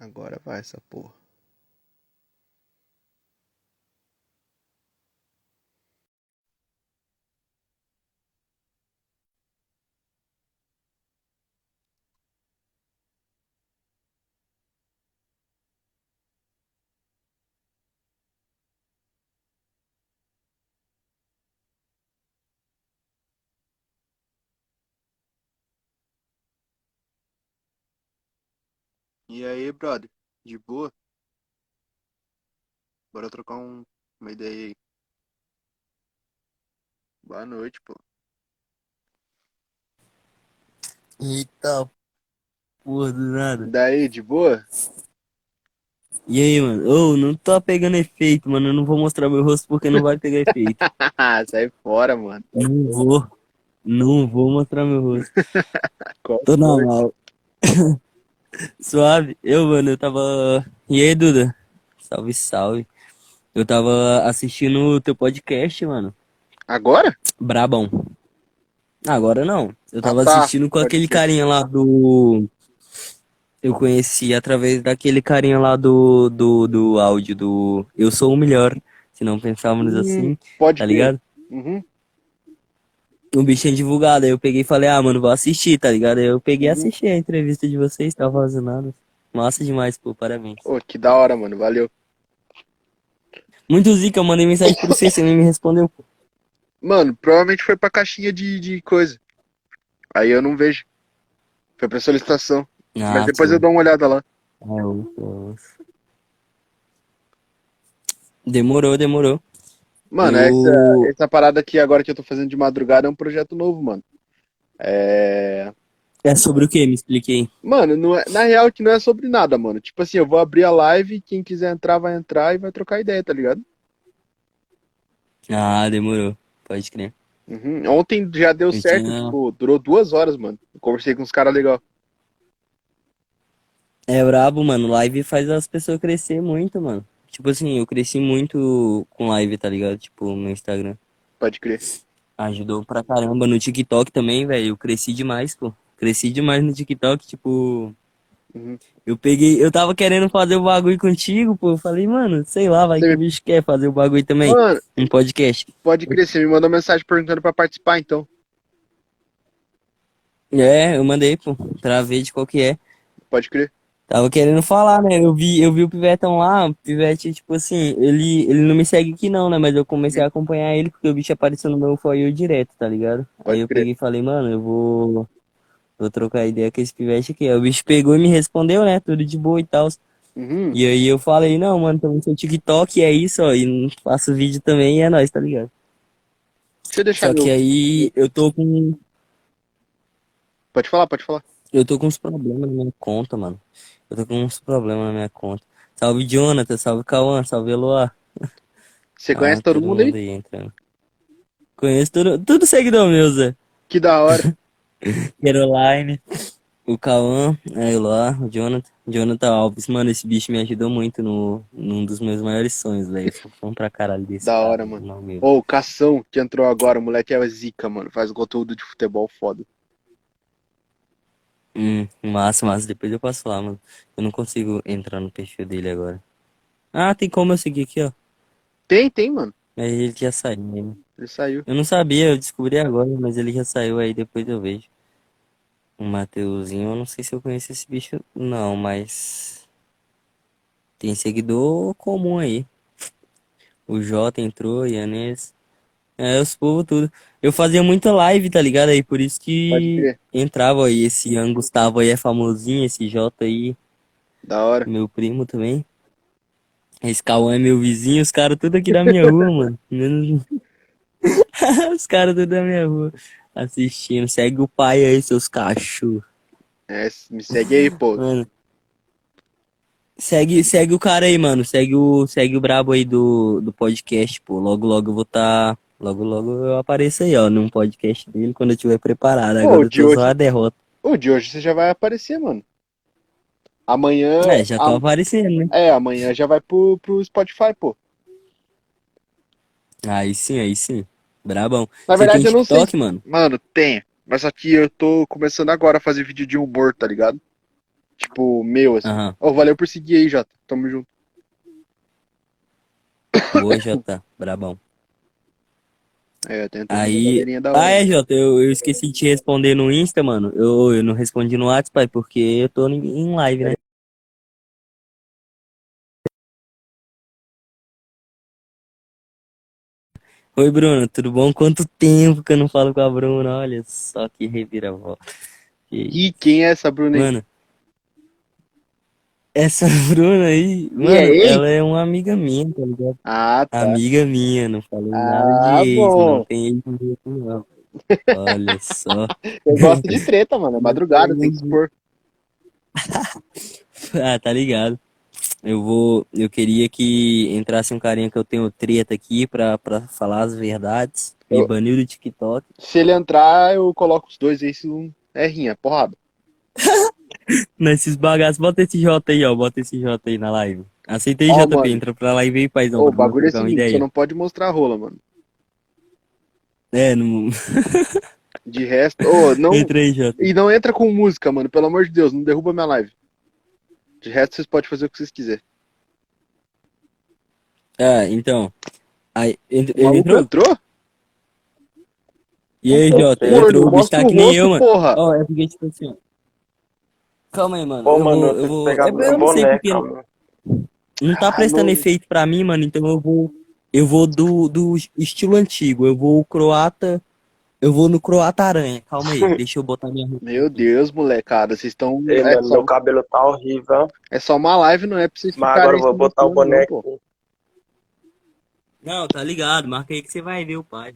Agora vai essa porra. E aí, brother? De boa? Bora trocar um, uma ideia aí. Boa noite, pô. Eita porra do nada. Daí, de boa? E aí, mano? Ô, não tô pegando efeito, mano. Eu não vou mostrar meu rosto porque não vai pegar efeito. Sai fora, mano. Não vou. Não vou mostrar meu rosto. Qual Tô foi? normal. Suave. Eu, mano, eu tava. E aí, Duda? Salve, salve. Eu tava assistindo o teu podcast, mano. Agora? Brabão. Agora não. Eu tava Ah, tá. assistindo com aquele carinha lá do. Eu conheci através daquele carinha lá do, do, do áudio do Eu Sou o Melhor. Se não pensávamos Hum, assim, Pode tá ligado? Uhum. O bicho é divulgado. Aí eu peguei e falei, ah, mano, vou assistir, tá ligado? Aí eu peguei e Uhum. assisti a entrevista de vocês, tava fazendo nada. Massa demais, pô, parabéns. Ô, que da hora, mano. Valeu. Muito zica, eu mandei mensagem pra você, você nem me respondeu. pô. Mano, provavelmente foi pra caixinha de, de coisa. Aí eu não vejo. Foi pra solicitação. Ah, Mas depois sim. eu dou uma olhada lá. Eu- Demorou, demorou. Mano, Eu- essa, essa parada aqui agora que eu tô fazendo de madrugada é um projeto novo, mano. É. É sobre o que? Me expliquei. Mano, não é, na real que não é sobre nada, mano. Tipo assim, eu vou abrir a live, quem quiser entrar vai entrar e vai trocar ideia, tá ligado? Ah, demorou. Pode crer. Uhum. Ontem já deu Eu certo, tinha- tipo, durou duas horas, mano. Eu conversei com uns caras legal. É brabo, mano. Live faz as pessoas crescer muito, mano. Tipo assim, eu cresci muito com live, tá ligado? Tipo, no Instagram. Pode crer. Ajudou pra caramba. No TikTok também, velho. Eu cresci demais, pô. Cresci demais no TikTok, tipo. Uhum. Eu peguei. Eu tava querendo fazer o bagulho contigo, pô. Eu falei, mano, sei lá, vai que o bicho quer fazer o bagulho também. Mano, Um podcast. pode crer, você me mandou mensagem perguntando pra participar, então. É, eu mandei, pô, pra ver de qual que é. Pode crer. Tava querendo falar, né? Eu vi, eu vi o Pivetão lá, o Pivete, tipo assim, ele, ele não me segue aqui não, né? Mas eu comecei a acompanhar ele porque o bicho apareceu no meu For You direto, tá ligado? Pode Aí eu crer. peguei e falei, mano, eu vou, vou trocar ideia com esse Pivete aqui. Aí o bicho pegou e me respondeu, né? Tudo de boa e tal. Uhum. E aí eu falei, não, mano, também sou TikTok, é isso, ó, e faço vídeo também e é nóis, tá ligado? Deixa eu deixar Só meu... que aí eu tô com, Pode falar, pode falar. Eu tô com uns problemas na minha conta, mano. Eu tô com uns problemas na minha conta. Salve Jonathan, salve Cauã, salve Eloá. Você conhece Ah, todo mundo aí? entrando. Conheço tudo, tudo seguidor meu, Zé. Que da hora. Caroline, o Cauã, a Eloá, o Jonathan. Jonathan Alves, mano, esse bicho me ajudou muito no, num dos meus maiores sonhos, velho. Fã pra caralho desse Da cara, hora, mano. Ô, o Cação, que entrou agora, o moleque é zica, mano. Faz conteúdo de futebol foda. Hum, massa, massa. Depois eu passo lá, mano. Eu não consigo entrar no perfil dele agora. Ah, tem como eu seguir aqui, ó. Tem, tem, mano. Mas ele já saiu, né? Ele saiu. Eu não sabia, eu descobri agora, mas ele já saiu aí, depois eu vejo. O Mateuzinho, eu não sei se eu conheço esse bicho, não, mas. Tem seguidor comum aí. O Jota entrou, Yanez. É, os povos tudo. Eu fazia muita live, tá ligado? Aí por isso que entrava aí. Esse Ian Gustavo aí é famosinho, esse Jota aí, Da hora. meu primo também. Esse Cauã é meu vizinho, os caras tudo aqui da minha rua, mano. Menos. Os caras tudo da minha rua assistindo. Segue o pai aí, seus cachorros. É, me segue aí, pô. Mano. Segue, segue o cara aí, mano. Segue o, segue o brabo aí do, do podcast, pô. Logo, logo eu vou tá. Logo, logo eu apareço aí, ó, num podcast dele quando eu tiver preparado. Pô, Agora eu de tô hoje- só a derrota. Ô, de hoje você já vai aparecer, mano. Amanhã. É, já tô a- aparecendo, né? É, amanhã já vai pro, pro Spotify, pô. Aí sim, aí sim. Brabão. Na Você verdade, eu não sei. Mano? Mano, tem. Mas que eu tô começando agora a fazer vídeo de humor, tá ligado? Tipo, meu, assim. Aham. Ô, valeu por seguir aí, Jota. Tamo junto. Boa, Jota. Brabão. É, tem Aí. Ah, é, Jota, eu, eu esqueci de te responder no Insta, mano. Eu, eu não respondi no WhatsApp, pai, porque eu tô em live, né? Oi, Bruno, tudo bom? Quanto tempo que eu não falo com a Bruna? Olha só que reviravolta. E quem é essa Bruna aí? Mano, essa Bruna aí, mano, aí? ela é uma amiga minha, tá ligado? Ah, tá. Amiga minha, não falei Ah, nada de ex, bom. não tem ex não. Olha só. Eu gosto de treta, mano. É madrugada, tem que expor. Ah, tá ligado. Eu vou, eu queria que entrasse um carinha que eu tenho treta aqui pra, pra falar as verdades. Me Eu- baniu do TikTok. Se ele entrar, eu coloco os dois aí, se não é rinha, porrada. Nesses bagaços, bota esse J aí, ó. Bota esse J aí na live. Aceitei, Ó, JP, mano. entra pra live aí, paizão. Ô, o bagulho é seguinte, ideia. você não pode mostrar a rola, mano. É, não... De resto, ô, não. aí, Jota. E não entra com música, mano. Pelo amor de Deus, não derruba minha live. De resto, vocês podem fazer o que vocês quiserem. Ah, então. Aí, ent- ele entrou? entrou? E aí, Jota? Entrou, o bicho tá que nem eu, mano. Ó, é porque, tipo assim, ó. Calma aí, mano. Pô, eu mano, vou, eu vou... É, eu não sei boné, porque não, calma. não tá Ah, prestando não. efeito pra mim, mano. Então eu vou... Eu vou do, do estilo antigo. Eu vou croata... Eu vou no croata aranha. Calma aí, deixa eu botar minha roupa. Meu Deus, molecada, vocês estão. Ei, É, só- meu cabelo tá horrível. é só uma live, não é pra vocês Mas agora eu vou botar o boné não. Não, tá ligado. Marca aí que você vai ver o pai.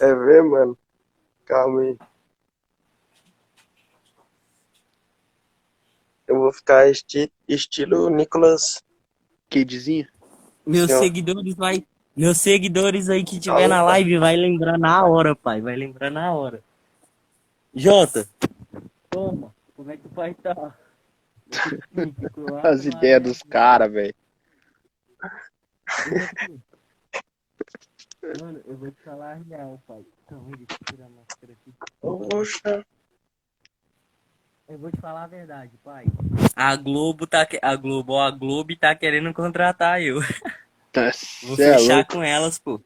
É ver, mano? Calma aí. Eu vou ficar esti estilo Nicolas. Kidzinho. Meus Ó. seguidores vai... Meus seguidores aí que tiver Calma, na pai. live vai lembrar na hora, pai. Vai lembrar na hora. Jota. Toma. Como é que o pai tá? As ideias dos caras, velho. Mano, eu vou te falar a real, pai. Deixa eu tirar a máscara aqui. Poxa. Eu vou te falar a verdade, pai. A Globo tá. que- A Globo, ó, a Globo tá querendo contratar eu. Vou Você é fechar louco, com elas, pô.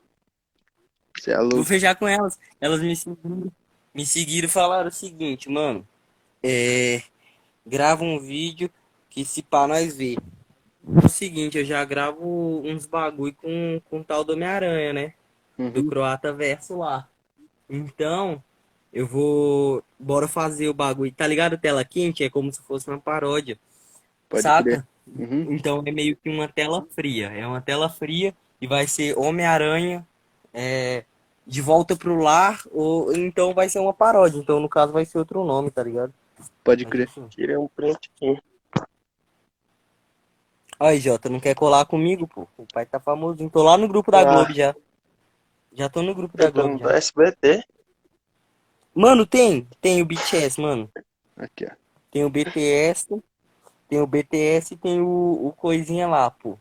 você é Vou louco. fechar com elas. Elas me seguiram, me seguiram e falaram o seguinte, mano. É. Grava um vídeo que se pá nós ver. É o seguinte, eu já gravo uns bagulho com, com o tal do Homem-Aranha, né? Do Uhum. Croata Verso lá. Então, eu vou. Bora fazer o bagulho. Tá ligado? Tela quente é como se fosse uma paródia. Pode saca? Uhum. Então é meio que uma tela fria. É uma tela fria e vai ser Homem-Aranha é, de volta pro lar, ou então vai ser uma paródia. Então, no caso, vai ser outro nome, tá ligado? Pode crer. Tirei um print aqui. Aí, Jota, não quer colar comigo, pô? O pai tá famosinho. Tô lá no grupo da Ah. Globo já. Já tô no grupo da tô Globo já. SBT. Mano, tem. Tem o BTS, mano. Aqui, ó. Tem o BTS. Tem o BTS e tem o, o coisinha lá, pô.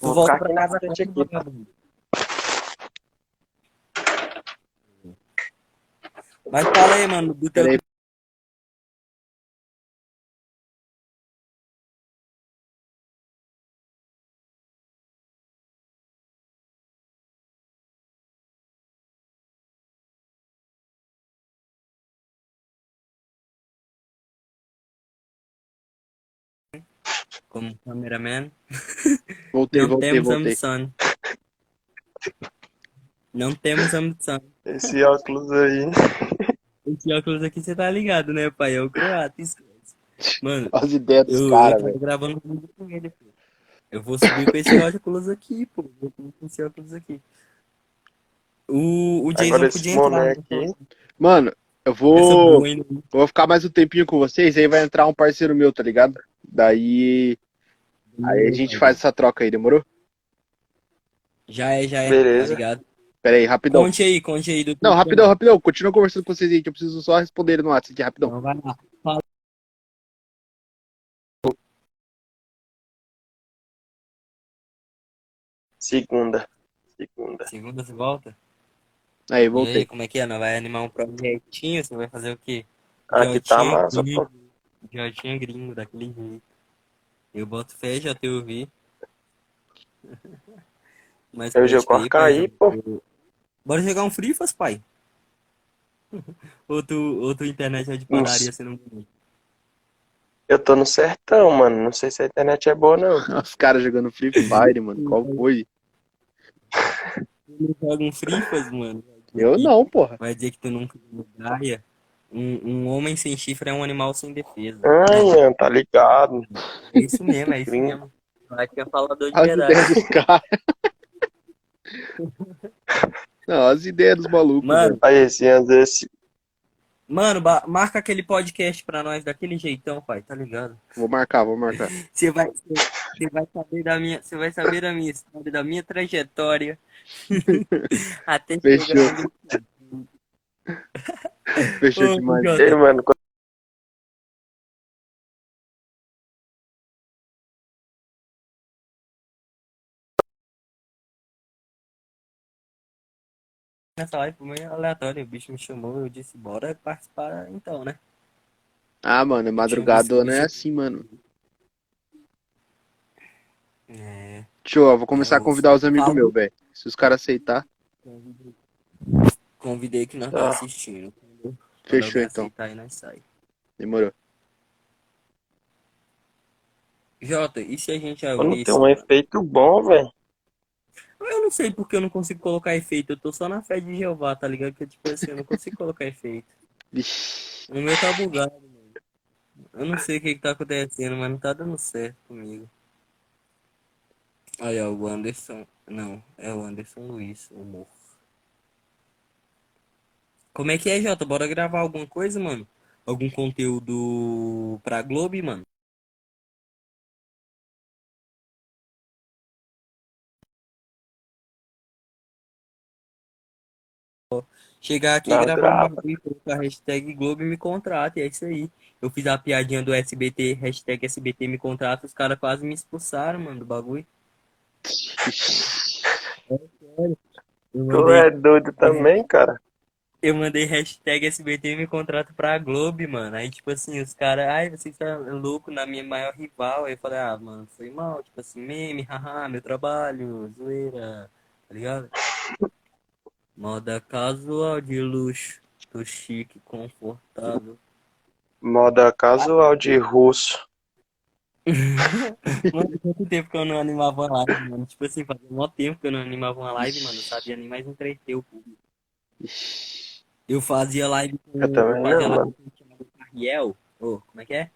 Vou volta pra casa aqui, tá? vagabundo? Mas fala aí, mano, do teu como cameraman. Voltei, Não voltei, temos voltei. ambição. Não temos ambição. Esse óculos aí. Esse óculos aqui você tá ligado, né, pai? É o croata, esquece. Mano, As ideias dos caras, velho. gravando vídeo com ele, pô. Eu vou subir com esse óculos aqui, pô. Vou subir com esse óculos aqui. O, o Jason Agora podia entrar, né? aqui. Mano, eu vou. boa, vou ficar mais um tempinho com vocês, aí vai entrar um parceiro meu, tá ligado? Daí. Aí a gente faz essa troca aí, demorou? Já é, já é. Beleza. Tá ligado? Pera aí, rapidão. Conte aí, conte aí do Não, rapidão, rapidão. Continua conversando com vocês aí, que eu preciso só responder no WhatsApp aqui, rapidão. Então vai lá. Fala. Segunda. Segunda. Segunda você volta? Aí, E aí, voltei. como é que é? Não vai animar um projetinho? Você vai fazer o quê? Aqui tá Jotinha massa, pô. Gringo. Jotinha gringo, daquele jeito. Eu boto fé, já te ouvi. Mas Eu pode jogo com crer, Arcaí, paizão. pô. Eu- Bora jogar um Frifas, pai? Ou tu, ou tua internet é de padaria, você não? Eu tô no sertão, mano. Não sei se a internet é boa, não. Os caras jogando Free Fire, mano. Qual foi? Tu não joga um Frifas, mano? Eu não, porra. Vai dizer que tu nunca jogou Gaia? Um, um homem sem chifre é um animal sem defesa. Ai, Ian, tá ligado. É isso mesmo, é isso Gringo. mesmo. Vai que é falador de As verdade. ideias dos caras. Não, as ideias dos malucos. Mano, velho. Aí, esse. Mano, marca aquele podcast pra nós daquele jeitão, pai, tá ligado? Vou marcar, vou marcar. Você vai, você vai saber da minha, você vai saber da minha história, da minha trajetória. Até Fechou. chegar no... Fechou Ô, demais. Ei, mano, Nessa live foi meio aleatório, o bicho me chamou, eu disse, bora participar então, né? Ah, mano, madrugadona é assim, mano. É, Show, eu vou começar a eu convidar os amigos meus, velho. Se os caras aceitar, convidei, que nós Tá. tá assistindo. Fechou então. aceitar aí, nós sai. Demorou. Jota, e se a gente abrir tem um efeito bom, velho. Eu não sei porque eu não consigo colocar efeito. Eu tô só na fé de Jeová, tá ligado? Que tipo assim, eu não consigo colocar efeito. O meu tá bugado, mano. Eu não sei o que que tá acontecendo, mas não tá dando certo comigo. Aí, ó, o Anderson. Não, é o Anderson Luiz, o morro. Como é que é, Jota? Bora gravar alguma coisa, mano? Algum conteúdo pra Globo, mano? Chegar aqui e Não, gravar grava. um bagulho, colocar a hashtag Globo me contrata, e é isso aí. Eu fiz a piadinha do SBT, hashtag SBT me contrata, os caras quase me expulsaram, mano, do bagulho. Tu é doido também, cara. Eu mandei hashtag SBT me contrata pra Globo, mano. Aí, tipo assim, os caras, ai, você tá louco na minha maior rival. Aí eu falei, ah, mano, foi mal, tipo assim, meme, haha, meu trabalho, zoeira, tá ligado? Moda casual de luxo, tô chique, confortável. Moda casual de russo. Mano, quanto tempo que eu não animava uma live, mano? Tipo assim, fazia mó tempo que eu não animava uma live, mano. Não sabia nem mais entreter o público. Eu fazia live com, Eu também não, mano. o Thiago Carriel. Ô, como é que é?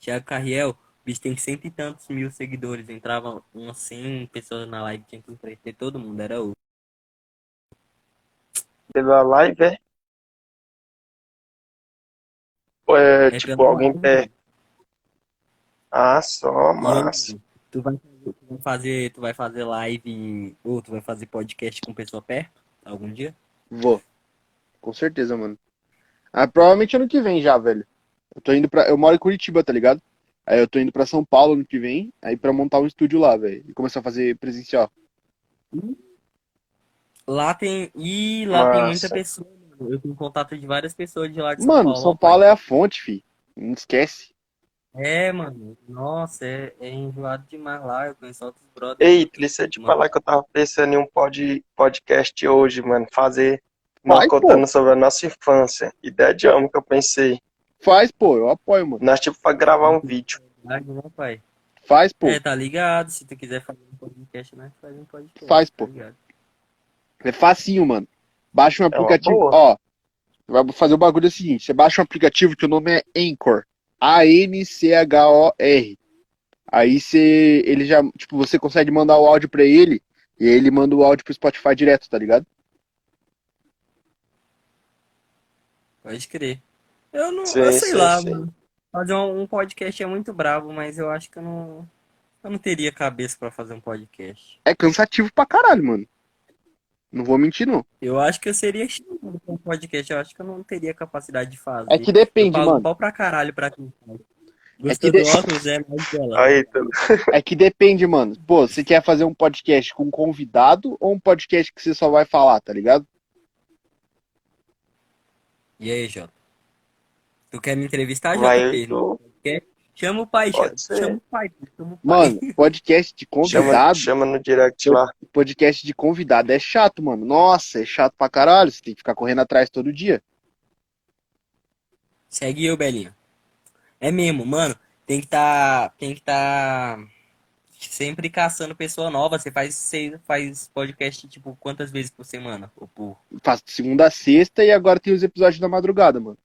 Thiago Carriel, o bicho tem cento e tantos mil seguidores. Entrava umas 100 pessoas na live, tinha que entreter todo mundo, era o. Pela live, é? É, É tipo, alguém live, tem. mano. Ah, só, massa. tu vai, tu vai fazer, tu vai fazer live, ou tu vai fazer podcast com pessoa perto, algum dia? Vou. Com certeza, mano. Ah, provavelmente ano que vem já, velho. Eu tô indo pra. Eu moro em Curitiba, tá ligado? Aí eu tô indo pra São Paulo ano que vem, aí pra montar um estúdio lá, velho. E começar a fazer presencial. Lá tem. Ih, lá tem muita pessoa, mano. Eu tenho contato de várias pessoas de lá de São Mano, Paulo, São ó, pai. Paulo é a fonte, fi. Não esquece. É, mano. Nossa, é, é enjoado demais lá. Eu conheço outros brothers. Ei, eu te Mano. falar que eu tava pensando em um pod, podcast hoje, mano. Fazer Vai, uma pô. contando sobre a nossa infância. Ideia de homem que eu pensei. Faz, pô. Eu apoio, mano. Nós, tipo, pra gravar um vídeo. Pai? Faz, pô. É, tá ligado? Se tu quiser fazer um podcast, né? Faz um podcast. Faz, tá pô. ligado? É facinho, mano. Baixa um É aplicativo. boa. Ó, vai fazer o bagulho seguinte: você baixa um aplicativo que o nome é Anchor. A-N-C-H-O-R. Aí você, ele já, tipo, você consegue mandar o áudio pra ele e ele manda o áudio pro Spotify direto, tá ligado? Pode crer. Eu não. Sim, eu sei sim, lá, sim. mano. Fazer um, um podcast é muito brabo, mas eu acho que eu não. Eu não teria cabeça pra fazer um podcast. É cansativo pra caralho, mano. Não vou mentir, não. Eu acho que eu seria chamado pra um podcast. Eu acho que eu não teria capacidade de fazer. É que Eu depende, pago mano. pau pra caralho pra quem faz. É Gostou que do de- óculos? É mais dela. Aí, tu... É que depende, mano. Pô, você quer fazer um podcast com convidado ou um podcast que você só vai falar, tá ligado? E aí, Jota? Tu quer me entrevistar, Vai, eu tô- Quer? Chama o pai, Pode chama, chama o pai, chama o pai. Mano, podcast de Chama, convidado. chama no direct lá. Podcast de convidado é chato, mano. Nossa, é chato pra caralho. Você tem que ficar correndo atrás todo dia. Segue eu, Belinha. É mesmo, mano. Tem que tá, tem que tá sempre caçando pessoa nova. Você faz, você faz podcast tipo quantas vezes por semana? Ou por... Faço de segunda a sexta e agora tem os episódios da madrugada, mano.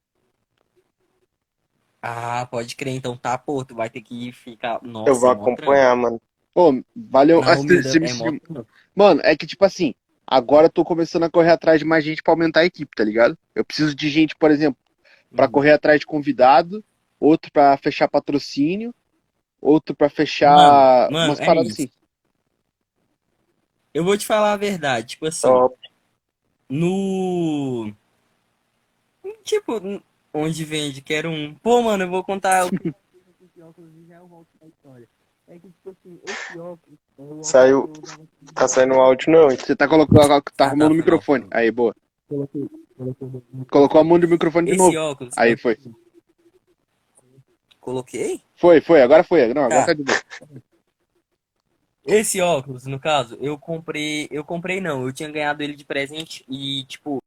Ah, pode crer. Então tá, pô, tu vai ter que ficar. Nossa, Eu vou é acompanhar, mano. Pô, valeu. Não, você- você me é mó. Mano, é que tipo assim, agora eu tô começando a correr atrás de mais gente pra aumentar a equipe, tá ligado? Eu preciso de gente, por exemplo, pra Hum. correr atrás de convidado, outro pra fechar patrocínio, outro pra fechar Mano, mano, umas é paradas isso. assim. Eu vou te falar a verdade, tipo assim, Top. no. Tipo, onde vende, quero um. Pô, mano, eu vou contar e. É tipo assim, é Saiu-. Tá saindo um áudio não? Você tá colocando, tá tá, arrumando o foi microfone. Aí, boa. Colocou a mão no microfone de Esse novo. óculos. Aí foi. Coloquei? Foi, foi, agora foi. Não, agora Tá. tá de boa. Esse óculos, no caso, eu comprei. Eu comprei não, eu tinha ganhado ele de presente e, tipo.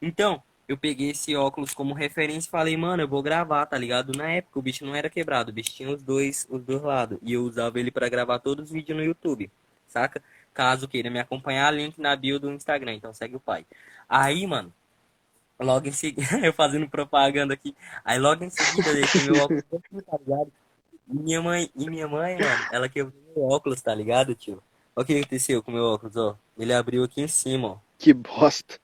Então, eu peguei esse óculos como referência e falei, mano, eu vou gravar, tá ligado? Na época o bicho não era quebrado, o bicho tinha os dois, os dois lados. E eu usava ele pra gravar todos os vídeos no YouTube, saca? Caso queira me acompanhar, link na bio do Instagram, então segue o pai. Aí, mano, logo em seguida, eu fazendo propaganda aqui. Aí logo em seguida eu deixei meu óculos tá ligado? E minha mãe, e minha mãe, mano, ela quebrou meu óculos, tá ligado, tio? Olha o que aconteceu com meu óculos, ó. Ele abriu aqui em cima, ó. Que bosta.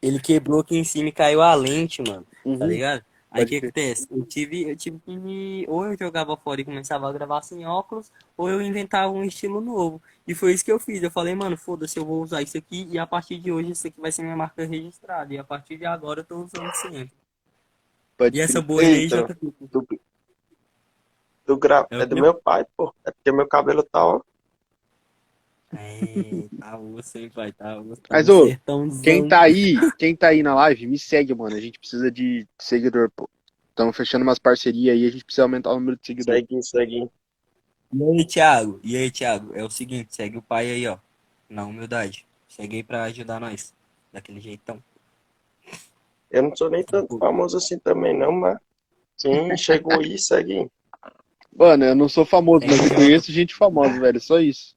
Ele quebrou aqui em cima e caiu a lente, mano. Tá Uhum. ligado? Aí o que acontece? Eu tive, eu tive que. Ou eu jogava fora e começava a gravar sem óculos, ou eu inventava um estilo novo. E foi isso que eu fiz. Eu falei, mano, foda-se, eu vou usar isso aqui e a partir de hoje isso aqui vai ser minha marca registrada. E a partir de agora eu tô usando sempre. Pode E essa boina aí já tá. Do, do gra... É É do quê? meu pai, pô. É porque meu cabelo tá, ó. É, tá osso, hein, pai? Tá osso. Tá Mas, ô. Quem tá aí, quem tá aí na live, me segue, mano. A gente precisa de seguidor, pô. Estamos fechando umas parcerias aí, a gente precisa aumentar o número de seguidores. Segue, segue. E aí, Thiago? E aí, Thiago? É o seguinte, segue o pai aí, ó. Na humildade. Segue aí pra ajudar nós. Daquele jeitão. Eu não sou nem tanto famoso assim também, não, mas quem chegou aí, segue. Mano, eu não sou famoso, mas eu conheço gente famosa, velho. Só isso.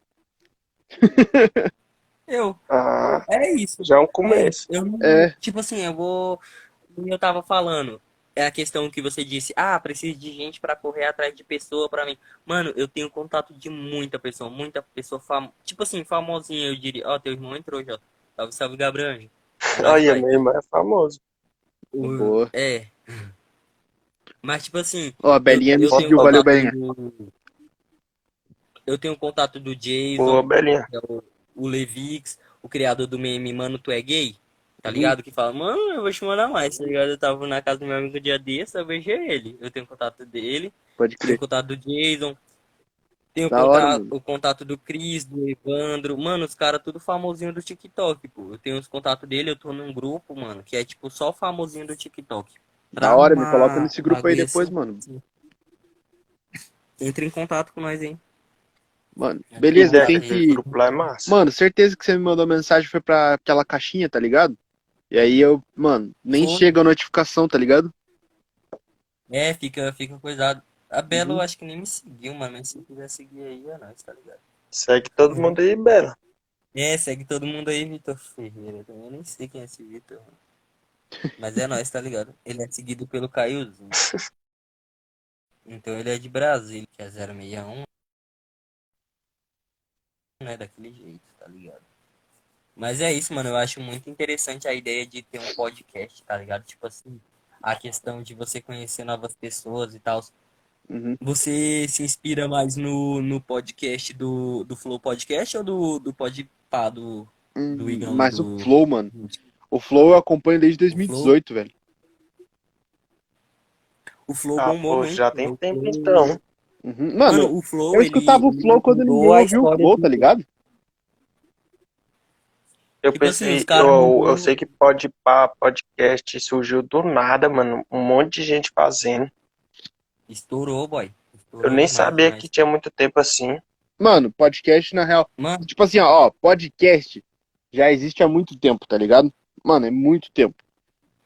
Eu. Ah, É isso. já é um começo. Eu não, É. Tipo assim, eu vou. Como eu tava falando, é a questão que você disse, ah, preciso de gente pra correr atrás de pessoa pra mim. Mano, eu tenho contato de muita pessoa, muita pessoa famosa. Tipo assim, famosinha, eu diria. Ó, teu irmão entrou, Jota. Salve, salve, Gabriel. É Olha, meu irmão é famoso. O- Boa. É. Mas, tipo assim, Ó, a Belinha eu, eu seguiu, valeu, Belinha. Eu tenho contato do Jason. Que é o, o Levix, o criador do meme Mano, Tu é gay, tá Uhum. ligado? Que fala, mano, eu vou te mandar mais, tá ligado? Eu tava na casa do meu amigo um dia desse, eu vejo ele. Eu tenho contato dele, Pode tenho crer. contato do Jason, tenho hora, contato, mano. o contato do Cris, do Evandro. Mano, os caras tudo famosinho do TikTok, pô. Eu tenho os contatos dele, eu tô num grupo, mano, que é tipo só famosinho do TikTok. Da hora, me Pra coloca uma nesse grupo aí depois, assim. mano. Entra em contato com nós, hein? Mano, É, beleza, tem que. é massa. Mano, certeza que você me mandou mensagem foi pra aquela caixinha, tá ligado? E aí eu, mano, nem chega a notificação, tá ligado? É, fica, fica coisado. A Bela Uhum. eu acho que nem me seguiu, mano. Mas se quiser seguir aí, é nóis, tá ligado? Segue todo mundo aí, Bela. É, segue todo mundo aí, Vitor Ferreira. Também eu nem sei quem é esse Vitor. mano. Mas é nóis, tá ligado? Ele é seguido pelo Caiozinho. Então ele é de Brasília, que é 061. Não é daquele jeito, tá ligado? Mas é isso, mano. Eu acho muito interessante a ideia de ter um podcast, tá ligado? Tipo assim, a questão de você conhecer novas pessoas e tal. Uhum. Você se inspira mais no, no podcast do, do Flow Podcast ou do, do Podpah, do, Hum, Do Igão, mas do- o Flow, mano. O Flow eu acompanho desde 2018, velho. O Flow Ah, bombou pô, muito. já tem o tempo então. Uhum. Mano, o Flow, eu ele- escutava o ele Flow quando a ouvia o história Flow, tá ligado? Eu Tipo assim, pensei, caras eu, eu sei que pode pá, podcast surgiu do nada, mano. Um monte de gente fazendo. Estourou, boy. Estourou Eu nem demais, sabia demais. que tinha muito tempo assim. Mano, podcast, na real. Mano, Tipo assim, ó, ó, podcast já existe há muito tempo, tá ligado? Mano, é muito tempo.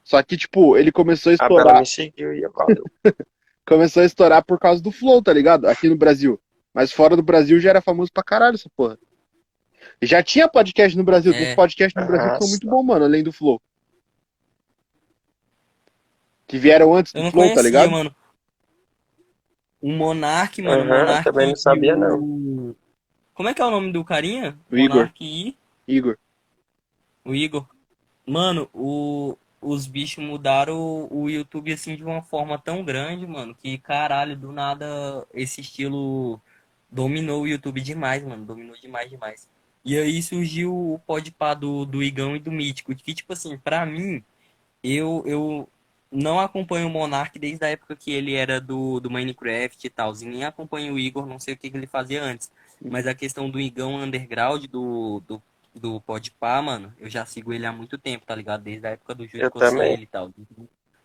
Só que, tipo, ele começou a estourar. me seguiu e valeu. Começou a estourar por causa do Flow, tá ligado? Aqui no Brasil. Mas fora do Brasil já era famoso pra caralho essa porra. Já tinha podcast no Brasil. Tem É. podcast no Brasil que são muito bons, mano, além do Flow. Que vieram antes do não Flow, conhecia, tá ligado? mano. O Monark, mano. eu Monark também não sabia, o- Como é que é o nome do carinha? O Igor. Monark e Igor. o Igor. Mano, o... os bichos mudaram o... o YouTube assim de uma forma tão grande, mano, que caralho, do nada esse estilo dominou o YouTube demais, mano. Dominou demais, demais. E aí surgiu o podpah do, do Igão e do Mítico. Que, tipo assim, pra mim, eu, eu não acompanho o Monark desde a época que ele era do, do Minecraft e tal. E nem acompanho o Igor, não sei o que, que ele fazia antes. Mas a questão do Igão Underground, do, do, do Podpah, mano, eu já sigo ele há muito tempo, tá ligado? Desde a época do Júlio. Cossiello e tal.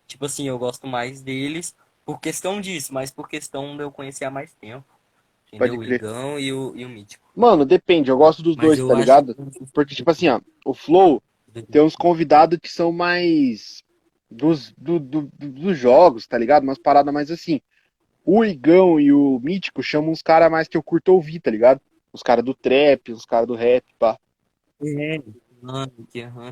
Tipo assim, eu gosto mais deles por questão disso, mas por questão de eu conhecer há mais tempo. Entendeu? O. Igão e o, e o Mítico. Mano, depende, eu gosto dos Mas dois, tá ligado? que- Porque, tipo assim, ó, o Flow tem uns convidados que são mais dos, do, do- do- dos jogos, tá ligado? Umas paradas mais assim. O Igão e o Mítico chamam uns caras mais que eu curto ouvir, tá ligado? Os caras do trap, os caras do rap, pá. É, mano,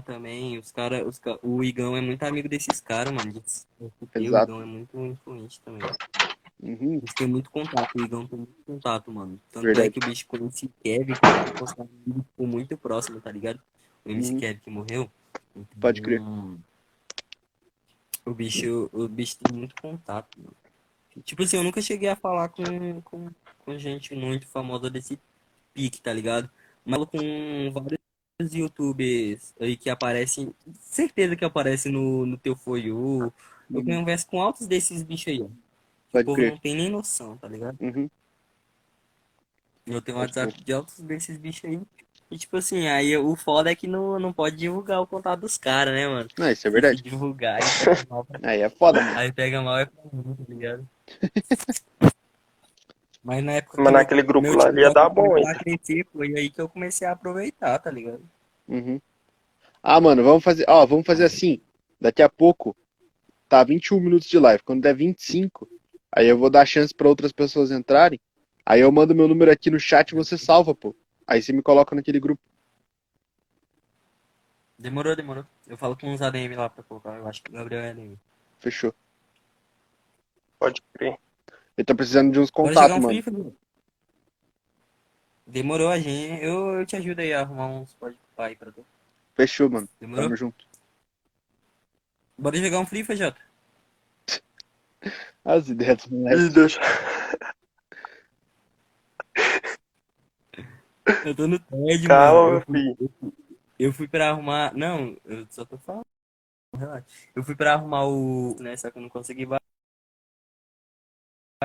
também, os cara, os ca- o Igão é muito amigo desses caras, mano. O Exato. Igão é muito influente também. Uhum. Eles têm muito contato, o Igão tem muito contato, mano. Tanto Verdade. é que o bicho conhece o Kevin, um vídeo, tipo, muito próximo, tá ligado? O MC Uhum. Kevin que morreu. Pode crer. Então, O bicho, o bicho tem muito contato, mano. Tipo assim, eu nunca cheguei a falar com, com, com gente muito famosa desse pique, tá ligado? Mas com vários youtubers aí que aparecem, certeza que aparecem no, no teu For You. Eu converso com altos desses bichos aí, ó. O povo crer. não tem nem noção, tá ligado? Uhum. Eu tenho Pode WhatsApp de altos desses bichos aí. E tipo assim, aí o foda é que não, não pode divulgar o contato dos caras, né, mano? Não, isso é verdade. Divulgar, aí pega mal pra, Aí é foda, mano. aí pega mal é pra mim, tá ligado? Mas na época Mas que naquele meu- grupo lá ia dar bom, hein? crescer, foi aí que eu comecei a aproveitar, tá ligado? Uhum. Ah, mano, vamos fazer, ó, vamos fazer assim. Daqui a pouco tá 21 minutos de live. Quando der 25, aí eu vou dar chance pra outras pessoas entrarem. Aí eu mando meu número aqui no chat e você salva, pô. Aí você me coloca naquele grupo. Demorou, demorou. Eu falo com uns ADM lá pra colocar. Eu acho que o Gabriel é ADM. Fechou. Pode crer. Eu tô precisando de uns contatos, um mano. Demorou a gente. Eu, eu te ajudo aí a arrumar uns pode aí pra tu. Fechou, mano. Demorou? Tamo junto. Bora jogar um Free Fire, Jota. As ideias do moleque. Deus. Eu tô no TED, Calma, mano. meu fui, filho. eu fui pra arrumar. Não, eu só tô falando. Relaxa. Eu fui pra arrumar o. Né, só que eu não consegui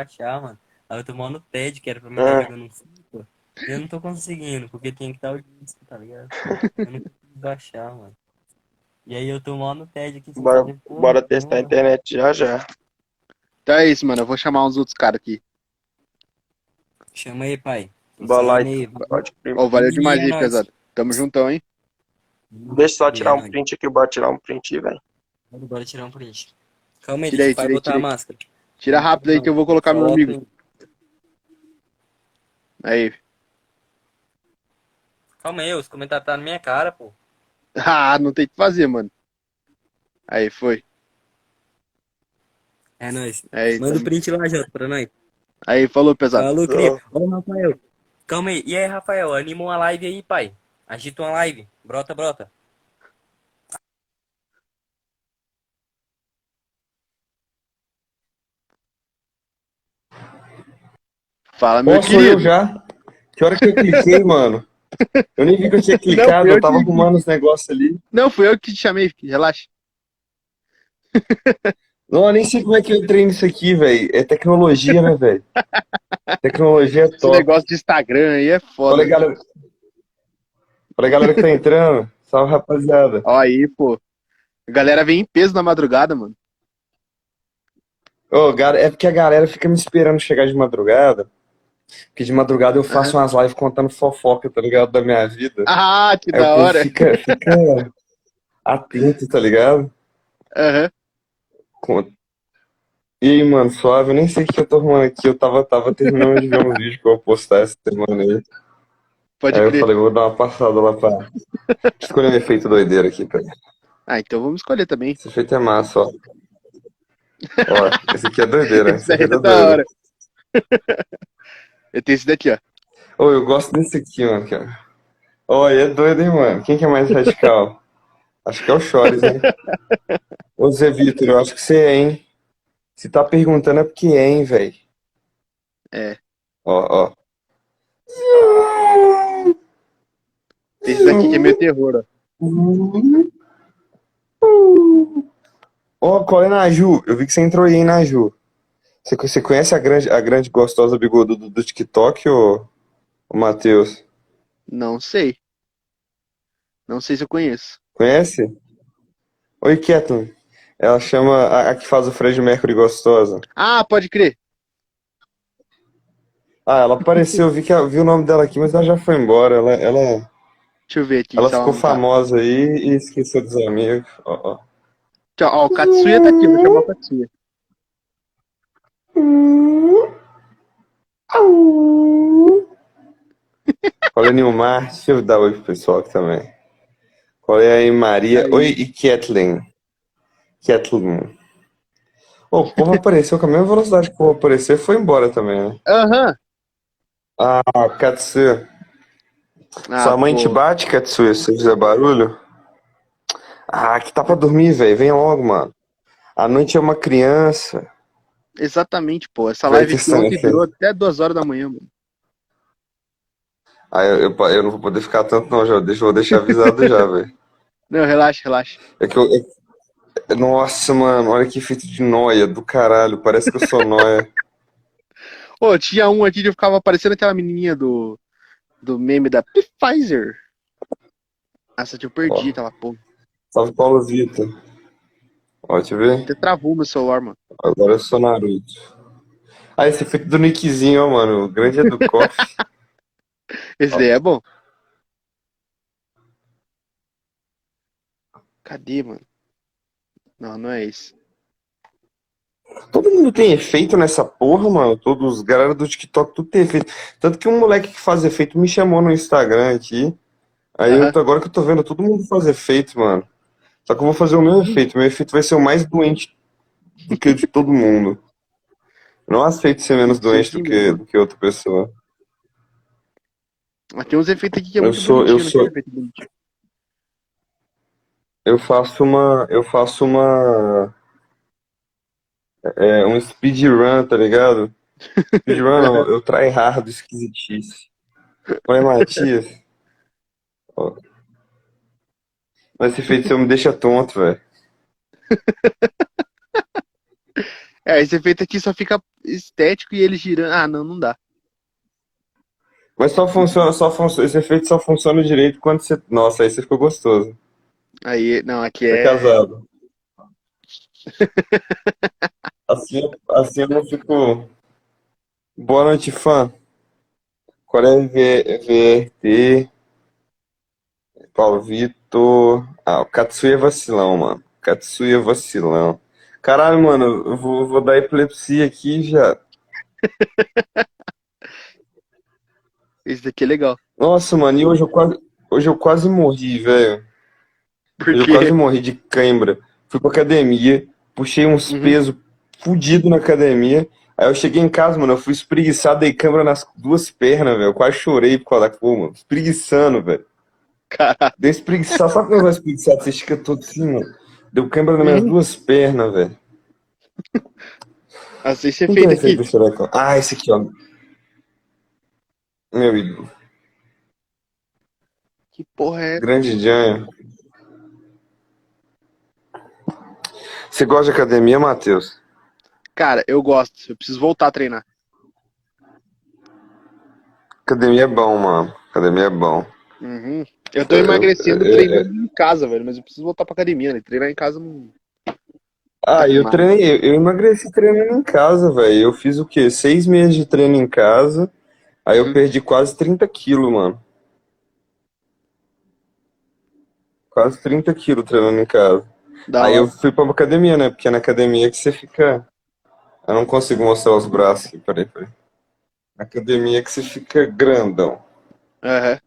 baixar, mano. Aí eu tô mal no TED, que era pra mim Ah. jogando um. E eu não tô conseguindo, porque tem que estar o disco, tá ligado? Eu não consigo baixar, mano. E aí eu tô mal no TED aqui. Bora, fazer bora testar a nenhuma. internet já já. Então é isso, mano. Eu vou chamar uns outros caras aqui. Chama aí, pai. Aí. Pode crer. Ó, valeu demais aí, pesado. Tamo juntão, hein? Deixa só tirar um print aqui, bora tirar um print, velho. Bora, tirar um print. Calma aí, Tira deixa aí, o pai tira aí, botar tira a máscara. Tira rápido aí que eu vou colocar meu amigo. aí. Calma aí, os comentários tá na minha cara, pô. Ah, não tem o que fazer, mano. Aí, foi. É nóis. Aí, Manda o print lá, Jota, pra nós. aí falou, pesado. Falou, cria. Ô, Rafael. Calma aí. E aí, Rafael, anima uma live aí, pai. Agita uma live. Brota, brota. Fala, meu Pô, sou eu querido. já. Que hora que eu cliquei, mano? Eu nem vi que eu tinha clicado, eu eu tava arrumando os negócios ali. Não, fui eu que te chamei, relaxa. Não, eu nem sei como é que eu entrei nisso aqui, velho. É tecnologia, né, velho? Tecnologia é Esse top. negócio de Instagram aí é foda. Olha, galera. Olha, galera que tá entrando. Salve, rapaziada. Ó aí, pô. A galera vem em peso na madrugada, mano. Ô, é porque a galera fica me esperando chegar de madrugada. Porque de madrugada eu faço umas lives contando fofoca, tá ligado? Da minha vida. Ah, que Aí da hora. fica, fica atento, tá ligado? Aham. Com- E aí, mano, suave, eu nem sei o que eu tô arrumando aqui. Eu tava, tava terminando de ver um vídeo que eu vou postar essa semana aí. Pode Aí eu crer. falei, vou dar uma passada lá pra escolher um efeito doideiro aqui, peraí. Ah, então vamos escolher também. Esse efeito é massa, ó. Ó, esse aqui é doideira. Esse aí aqui é da hora. Eu tenho esse daqui, ó. Ô, eu gosto desse aqui, mano, cara. Ó, e é doido, hein, mano? Quem que é mais radical? Acho que é o Chores, hein? Ô, Zé Vitor, eu acho que você é, hein? Se tá perguntando é porque é, hein, velho? É. Ó, ó. Esse daqui que é meu terror, ó. Ó, qual é Naju? Eu vi que você entrou aí, hein, Naju? Você, você conhece a grande, a grande gostosa bigoduda do, do TikTok, ô, ô Matheus? Não sei. Não sei se eu conheço. Conhece? Oi, Kathleen. Ela chama a, a que faz o Fred Mercury gostosa. Ah, pode crer. Ah, ela apareceu, eu vi, que, vi o nome dela aqui, mas ela já foi embora. Ela, ela, Deixa eu ver aqui. ela ela ficou tá. famosa aí e esqueceu dos amigos. Ó, ó. Tchau, ó, o Katsuya tá aqui, vou chamar o Katsuya. Qual é Nilmar? Deixa eu dar oi pro pessoal aqui também. Qual é aí, Maria? Oi, e Kathleen. Kathleen. Ô, o povo apareceu com a mesma velocidade que o povo apareceu e foi embora também, né? Aham. Ah, Katsuya. Ah, Sua mãe te bate, Katsuya, se você fizer barulho? Ah, que tá pra dormir, velho. Vem logo, mano. A noite é uma criança. Exatamente, pô. Essa Vai live que aqui ontem durou até duas horas da manhã, mano. Ah, eu, eu, eu não vou poder ficar tanto, não, já. Deixa, vou deixar avisado já, velho. Não, relaxa, relaxa. É que eu. é- Nossa, mano, olha que efeito de noia do caralho. Parece que eu sou noia. Pô, tinha um aqui que ficava parecendo aquela menininha do, do meme da Pfizer. Nossa, eu perdi Ó. aquela porra. Salve, Paulo Vitor. Ó, deixa eu ver. Travou meu celular, mano. Agora eu sou Naruto. Ah, esse efeito do Nickzinho, ó, mano. O grande é do Coffee. Esse daí é bom. Cadê, mano? Não, não é esse. Todo mundo tem efeito nessa porra, mano. Todos os galera do TikTok, tudo tem efeito. Tanto que um moleque que faz efeito me chamou no Instagram aqui. Aí eu Aham. tô- agora que eu tô vendo todo mundo faz efeito, mano. Só que eu vou fazer o meu efeito. Meu efeito vai ser o mais doente do que o de todo mundo. Não aceito ser menos doente do que, do que outra pessoa. Mas tem uns efeitos aqui que é Eu muito sou- eu não sou- efeito bonitinho. Eu faço uma. Eu faço uma. É, um speedrun, tá ligado? Speedrun não, eu try hard esquisitice. Oi, Matias. Ó. Mas esse efeito seu me deixa tonto, velho. É, esse efeito aqui só fica estético e ele girando. Ah, não, não dá. Mas só funciona, só funciona, esse efeito só funciona direito quando você. Nossa, aí você ficou gostoso. Aí, não, aqui Tá é. casado. Assim, assim eu não fico. Boa noite, fã. Qual é V- VRT? Paulo Vitor. Ah, o Katsuya é vacilão, mano. Katsuya é vacilão. Caralho, mano, eu vou, vou dar epilepsia aqui já. Esse daqui é legal. Nossa, mano, e hoje eu quase, hoje eu quase morri, velho. Eu quase morri de cãibra. Fui pra academia, puxei uns Uhum. pesos fudido na academia. Aí eu cheguei em casa, mano, eu fui espreguiçado, dei câimbra nas duas pernas, velho. Eu quase chorei por causa da cor, mano. Espreguiçando, velho. Caralho. Dei espreguiçado. Sabe quando vai espreguiçado? Você estica todo assim, mano. Deu câimbra nas minhas Uhum. duas pernas, velho. Assim, é esse aí aqui. Ah, esse aqui, ó. Meu ídolo. Que porra é essa? Grande Janho. Você gosta de academia, Matheus? Cara, eu gosto. Eu preciso voltar a treinar. Academia é bom, mano. Academia é bom. Uhum. Eu tô Eu- emagrecendo eu- treinando em casa, velho, mas eu preciso voltar pra academia, né? Treinar em casa não. Ah, eu treinei, eu, eu emagreci treinando em casa, velho. Eu fiz o quê? Seis meses de treino em casa. Aí eu Uhum. perdi quase 30 quilos, mano. Quase 30 quilos treinando em casa. Da Aí hora. eu fui pra academia, né? Porque é na academia que você fica. Eu não consigo mostrar os braços aqui, peraí, peraí. Na academia que você fica grandão. Aham.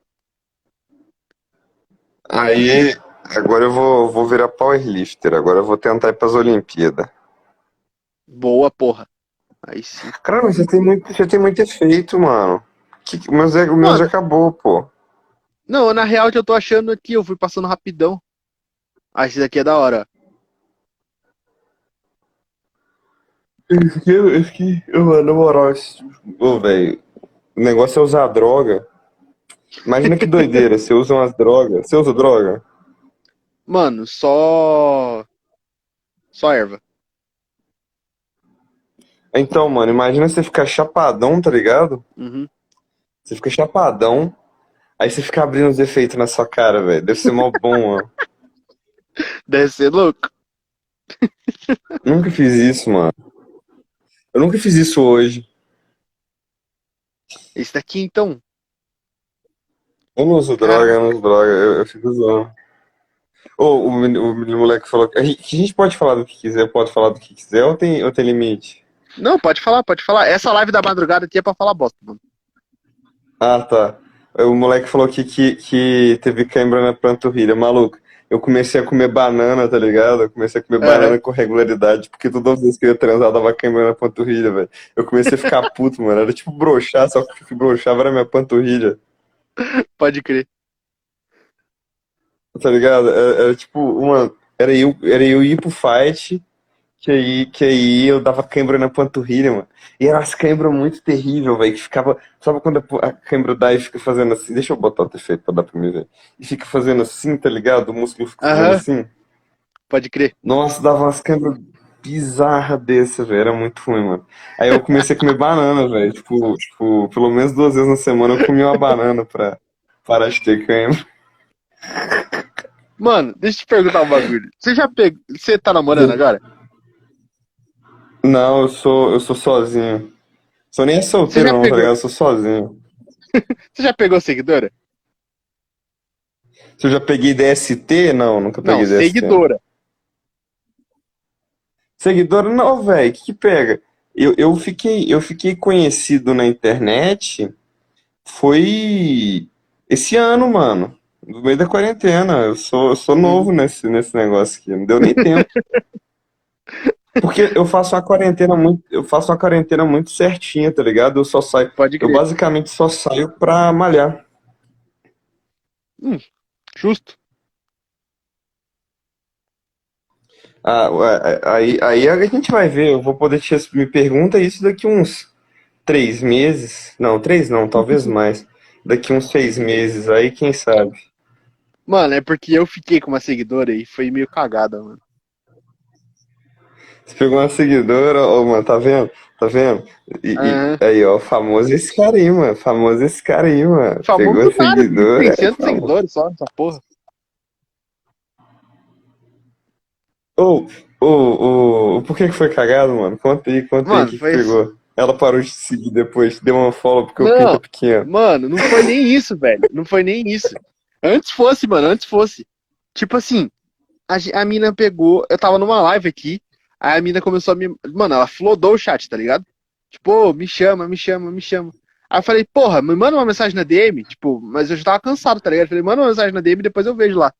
Aí, agora eu vou, vou virar powerlifter. Agora eu vou tentar ir pras Olimpíadas. Boa, porra. Aí sim. Cara, mas você tem muito, você tem muito efeito, mano. Que, o meu, já- o meu Mano. já acabou, pô. Não, na real que eu tô achando aqui, eu fui passando rapidão. Ah, esse daqui é da hora. Esse aqui, esse aqui, eu, na moral, esse- ô, velho, o negócio é usar droga. Imagina que doideira, você usa umas drogas. Você usa droga? Mano, só. Só erva. Então, mano, imagina você ficar chapadão, tá ligado? Uhum. Você fica chapadão, aí você fica abrindo os efeitos na sua cara, velho. Deve ser mó bom, ó. Deve ser louco. Nunca fiz isso, mano. Eu nunca fiz isso hoje. Esse daqui, então. Eu não uso droga, eu não uso droga, eu, eu fico usando. Ô, o, meni- o menino moleque falou que a gente, que a gente pode falar do que quiser, pode falar do que quiser ou tem, ou tem limite? Não, pode falar, pode falar. Essa live da madrugada aqui é pra falar bosta, mano. Ah, tá. O moleque falou aqui que, que teve cãibra na panturrilha. Maluco, eu comecei a comer banana, tá ligado? Eu comecei a comer É. banana com regularidade, porque toda vez que eu ia transar dava cãibra na panturrilha, velho. Eu comecei a ficar puto, mano. Era tipo broxar, só que o que broxava era minha panturrilha, Pode crer. tá ligado? Era, era tipo, uma. Era eu, era eu ir pro fight, que aí, que aí eu dava cãibra na panturrilha, mano. E era umas cãibras muito terríveis, velho, que ficava. Sabe quando a, a cãibra dá e fica fazendo assim? Deixa eu botar o defeito pra dar pra mim ver. E fica fazendo assim, tá ligado? O músculo fica fazendo Aham. assim. Pode crer. Nossa, dava umas câmeras bizarras desse, velho. Era muito ruim, mano. Aí eu comecei a comer banana, velho. Tipo, tipo, pelo menos duas vezes na semana eu comia uma banana pra parar de ter câimbra. Mano, deixa eu te perguntar um bagulho. Você já pegou. Você tá namorando agora? Não, eu sou, eu sou sozinho. Sou nem solteiro, não, tá pegou- ligado? Eu sou sozinho. Você já pegou seguidora? Se eu já peguei DST? Não, nunca Não, peguei DST. seguidora. Seguidor, não, velho. O que que pega? Eu, eu fiquei, eu fiquei conhecido na internet foi esse ano, mano. No meio da quarentena. Eu sou, eu sou novo nesse, nesse negócio aqui. Não deu nem tempo. Porque eu faço uma quarentena muito, eu faço uma quarentena muito certinha, tá ligado? Eu só saio, Pode eu basicamente só saio pra malhar. Justo. Ah, aí, aí a gente vai ver. Eu vou poder te me pergunta isso daqui uns três meses. Não, três não, talvez mais. Daqui uns seis meses, aí quem sabe. Mano, é porque eu fiquei com uma seguidora e foi meio cagada, mano. Você pegou uma seguidora, ô, mano, tá vendo? Tá vendo? E, e- Aham. aí, ó, famoso esse cara aí, mano. Famoso esse cara aí, mano. Famoso Pegou seguidora. Tem é 100 famoso. seguidores só nessa porra. Ô, ô, ô, por que que foi cagado, mano? Conta aí, conta aí Mano, o que que pegou. Ela parou de seguir depois, deu uma follow porque o Não. pinto é pequeno. Mano, não foi nem isso, velho. Não foi nem isso. Antes fosse, mano, antes fosse. Tipo assim, a, a mina pegou. Eu tava numa live aqui. Aí a mina começou a me. Mano, ela flodou o chat, tá ligado? Tipo, ô, me chama, me chama, me chama. Aí eu falei, porra, me manda uma mensagem na DM. Tipo, mas eu já tava cansado, tá ligado? Eu falei, manda uma mensagem na DM e depois eu vejo lá.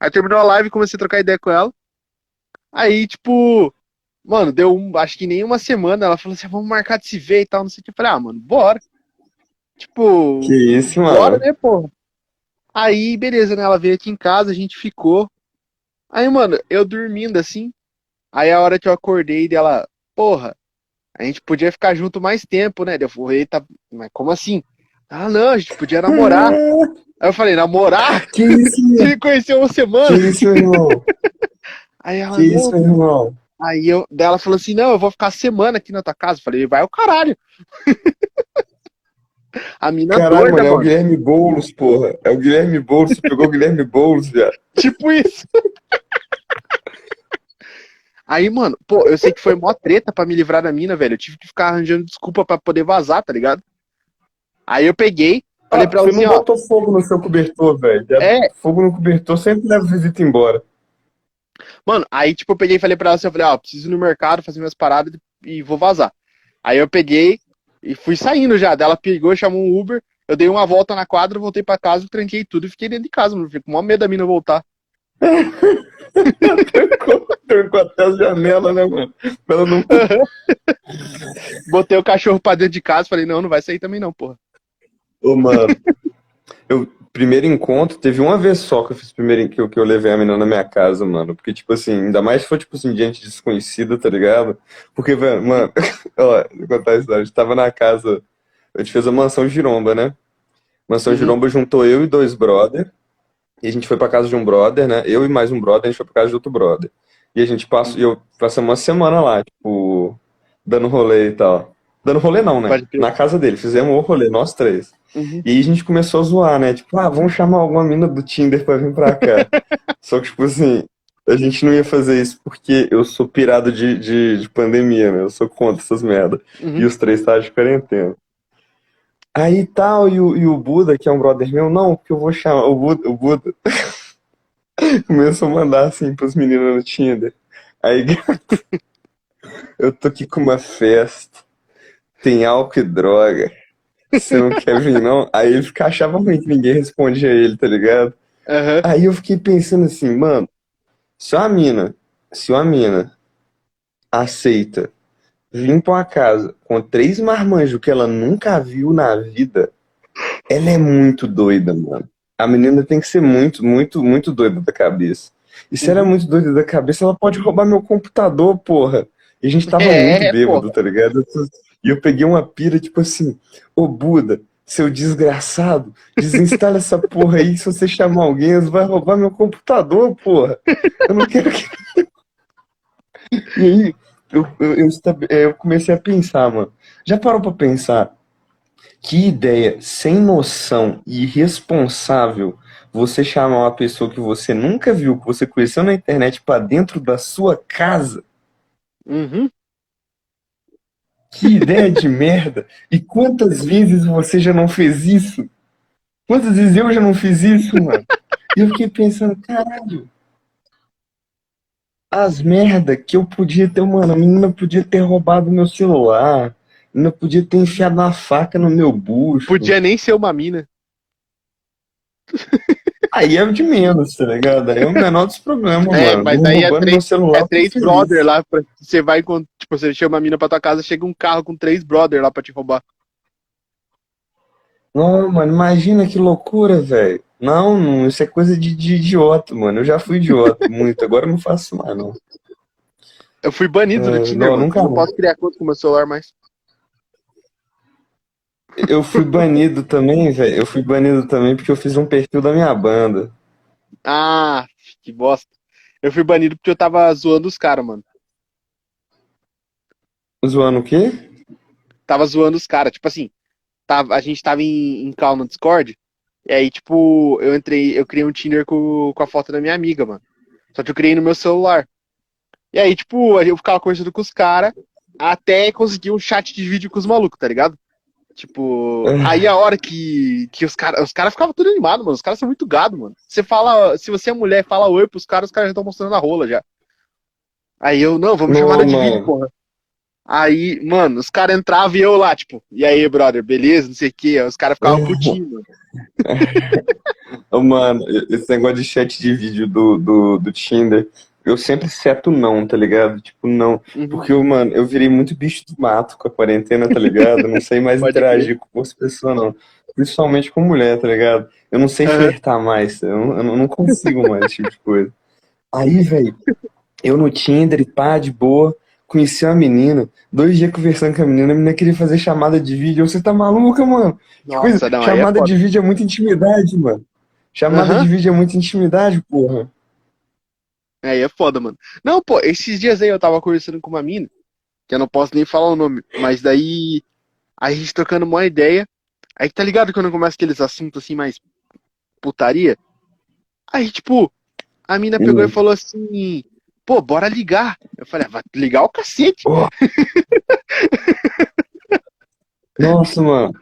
Aí terminou a live comecei a trocar ideia com ela. Aí, tipo, mano, deu um, acho que nem uma semana. Ela falou assim: vamos marcar de se ver e tal, não sei o que. Eu falei, ah, mano, bora. Tipo, Que isso, Bora, mano. né, porra? Aí, beleza, né? Ela veio aqui em casa, a gente ficou. Aí, mano, eu dormindo assim. Aí a hora que eu acordei dela, porra, a gente podia ficar junto mais tempo, né? Eu falei, eita, mas como assim? Ah, não, a gente podia namorar. Aí eu falei, namorar? Que isso, me conheceu uma Que semana? isso, meu irmão? Aí ela, Que isso, irmão? Aí eu, daí ela falou assim, não, eu vou ficar semana aqui na tua casa. Eu falei, vai o caralho. A mina Caralho, doida, mano, é o. Guilherme Boulos, porra. É o Guilherme Boulos, você pegou o Guilherme Boulos, viado. Tipo isso. Aí, mano, pô, eu sei que foi mó treta pra me livrar da mina, velho. Eu tive que ficar arranjando desculpa pra poder vazar, tá ligado? Aí eu peguei, falei pra ela você assim, não ó. botou fogo no seu cobertor, velho. É. Fogo no cobertor sempre leva visita embora. Mano, aí tipo, eu peguei e falei pra ela assim, eu falei, ó, preciso ir no mercado fazer minhas paradas e vou vazar. Aí eu peguei e fui saindo já. Daí ela pegou, chamou um Uber, eu dei uma volta na quadra, voltei pra casa, tranquei tudo e fiquei dentro de casa, mano. Fiquei com o maior medo da mina voltar. trancou, trancou até as janelas, né, mano? Pra ela não. Botei o cachorro pra dentro de casa, falei, não, não vai sair também não, porra. Ô, mano. Eu, primeiro encontro, teve uma vez só que eu fiz primeiro que eu, que eu levei a menina na minha casa, mano. Porque, tipo assim, ainda mais se for, tipo assim, gente desconhecida, tá ligado? Porque, mano, ó, vou contar a história. A gente tava na casa, a gente fez a mansão Giromba, né? Mansão Uhum. Giromba juntou eu e dois brother. E a gente foi pra casa de um brother, né? Eu e mais um brother, a gente foi pra casa de outro brother. E a gente passou, e eu passei uma semana lá, tipo, dando rolê e tal. Dando rolê não, né? Na casa dele, fizemos o rolê, nós três. Uhum. E a gente começou a zoar, né? Tipo, ah, vamos chamar alguma mina do Tinder pra vir pra cá. Só que, tipo assim, a gente não ia fazer isso porque eu sou pirado de, de, de pandemia, né? Eu sou contra essas merdas. Uhum. E os três estavam de quarentena. Aí tal, e o, e o Buda, que é um brother meu, não, porque eu vou chamar. O Buda, o Buda começou a mandar assim pros meninos no Tinder. Aí, eu tô aqui com uma festa, tem álcool e droga. Você não quer vir, não? Aí ele fica, achava ruim que ninguém respondia ele, tá ligado? Aham. Aí eu fiquei pensando assim, mano, se uma mina, se uma mina aceita vir pra uma casa com três marmanjos que ela nunca viu na vida, ela é muito doida, mano. A menina tem que ser muito, muito, muito doida da cabeça. E se ela é muito doida da cabeça, ela pode roubar meu computador, porra. E a gente tava É, muito bêbado, porra. tá ligado? E eu peguei uma pira, tipo assim, ô Buda, seu desgraçado, desinstala essa porra aí, se você chamar alguém, vai roubar meu computador, porra. Eu não quero que. E aí, eu, eu, é, eu comecei a pensar, mano. Já parou pra pensar que ideia sem noção e irresponsável você chamar uma pessoa que você nunca viu, que você conheceu na internet pra dentro da sua casa? Uhum. Que ideia de merda! E quantas vezes você já não fez isso? Quantas vezes eu já não fiz isso, mano? E eu fiquei pensando, caralho. As merda que eu podia ter, mano, a menina podia ter roubado meu celular. Menina podia ter enfiado uma faca no meu bucho. Podia nem ser uma mina. Aí é o de menos, tá ligado? Aí é o menor dos problemas, É, mano. mas aí é três- celular É três brother lá. Pra, você vai com. Tipo, você chama a mina pra tua casa, chega um carro com três brother lá pra te roubar. Não, mano, imagina que loucura, velho. Não, não, isso é coisa de, de idiota, mano. Eu já fui idiota muito, agora eu não faço mais, não. Eu fui banido É, do Tinder, não, nunca não posso criar conta com meu celular mais. Eu fui banido também, velho. Eu fui banido também porque eu fiz um perfil da minha banda. Ah, que bosta. Eu fui banido porque eu tava zoando os caras, mano. Zoando o quê? Tava zoando os caras. Tipo assim, tava, a gente tava em, em call no Discord. E aí, tipo, eu entrei, eu criei um Tinder com, com a foto da minha amiga, mano. Só que eu criei no meu celular. E aí, tipo, eu ficava conversando com os caras até conseguir um chat de vídeo com os malucos, tá ligado? Tipo, aí a hora que, que os caras os cara ficavam tudo animados, mano. Os caras são muito gado, mano. Você fala, se você é mulher, fala oi pros caras, os caras já estão mostrando a rola já. Aí eu, não, vamos Não, chamar de vídeo, porra. Aí, mano, os caras entravam e eu lá, tipo, e aí, brother, beleza? Não sei o que. Os caras ficavam. Ô, Mano, esse negócio de chat de vídeo do, do, do Tinder, eu sempre seto não, tá ligado? Tipo, não. Uhum. Porque, mano, eu virei muito bicho do mato com a quarentena, tá ligado? Não sei mais interagir com as pessoas, não. Principalmente com mulher, tá ligado? Eu não sei flertar mais, eu não, eu não consigo mais esse tipo de coisa. Aí, velho, eu no Tinder, pá, de boa, conheci uma menina, dois dias conversando com a menina, a menina queria fazer chamada de vídeo. Você tá maluca, mano? Que coisa, Nossa, não, é chamada foda. de vídeo é muita intimidade, mano. Chamada Aham. de vídeo é muita intimidade, porra. Aí é foda, mano. Não, pô, esses dias aí eu tava conversando com uma mina, que eu não posso nem falar o nome, mas daí a gente trocando uma ideia, Aí tá ligado quando começa aqueles assuntos assim mais putaria? Aí, tipo, a mina pegou Hum. e falou assim, pô, bora ligar. Eu falei, ah, vai ligar o cacete. Nossa, mano.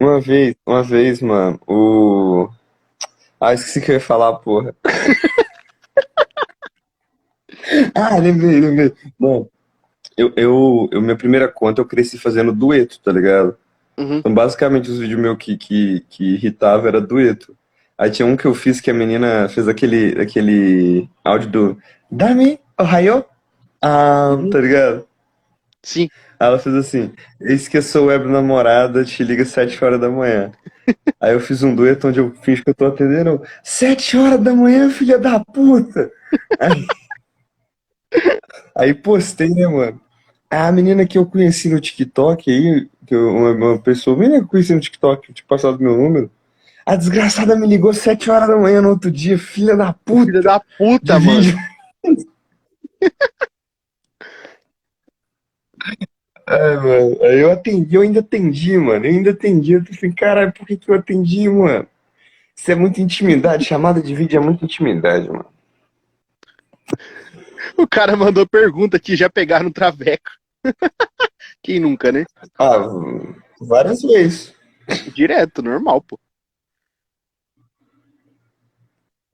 Uma vez, uma vez, mano, o. Ah, esqueci que eu ia falar, porra. Ah, lembrei, lembrei. Bom, eu, eu, eu, minha primeira conta eu cresci fazendo dueto, tá ligado? Uhum. Então, basicamente, os vídeos meus que, que, que irritava era dueto. Aí tinha um que eu fiz que a menina fez aquele, aquele áudio do Dami, Ohio, ah, tá ligado? Sim. Aí ela fez assim: Eis que eu sou web namorada, te liga às 7 horas da manhã. Aí eu fiz um dueto onde eu finjo que eu tô atendendo. 7 horas da manhã, filha da puta! Aí, aí postei, né, mano? A menina que eu conheci no TikTok aí, que eu- uma, uma pessoa, menina que eu conheci no TikTok, tinha passado meu número. A desgraçada me ligou 7 horas da manhã no outro dia, filha da puta! Filha da puta, mano. Ai, mano. Aí eu atendi, eu ainda atendi, mano. Eu ainda atendi. Eu tô assim, caralho, por que que eu atendi, mano? Isso é muita intimidade. Chamada de vídeo é muita intimidade, mano. O cara mandou pergunta que já pegaram traveco. Quem nunca, né? Ah, várias vezes. Direto, normal, pô.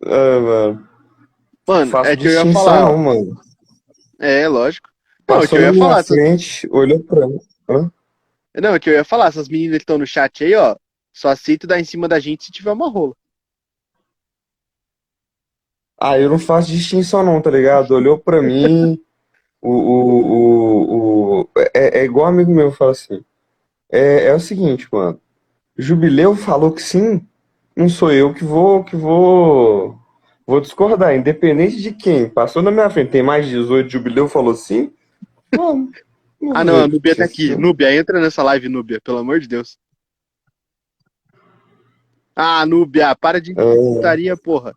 Ah, mano. Mano, é que eu ia falar. mano. É, lógico. Não, é que Passou eu ia falar. essas- frente, olhou pra mim. Hã? Não, é que eu ia falar. Essas meninas que estão no chat aí, ó. Só aceita dar em cima da gente se tiver uma rola. Ah, eu não faço distinção não, tá ligado? Olhou pra mim, o, o, o, o- é, é igual um amigo meu fala assim, é, é o seguinte, mano, Jubileu falou que sim, não sou eu que vou, que vou, vou discordar, independente de quem, passou na minha frente, tem mais de 18, Jubileu falou sim, vamos. Ah, não, a Núbia tá aqui. Núbia, entra nessa live, Núbia, pelo amor de Deus. Ah, Núbia, para de É, putaria, porra.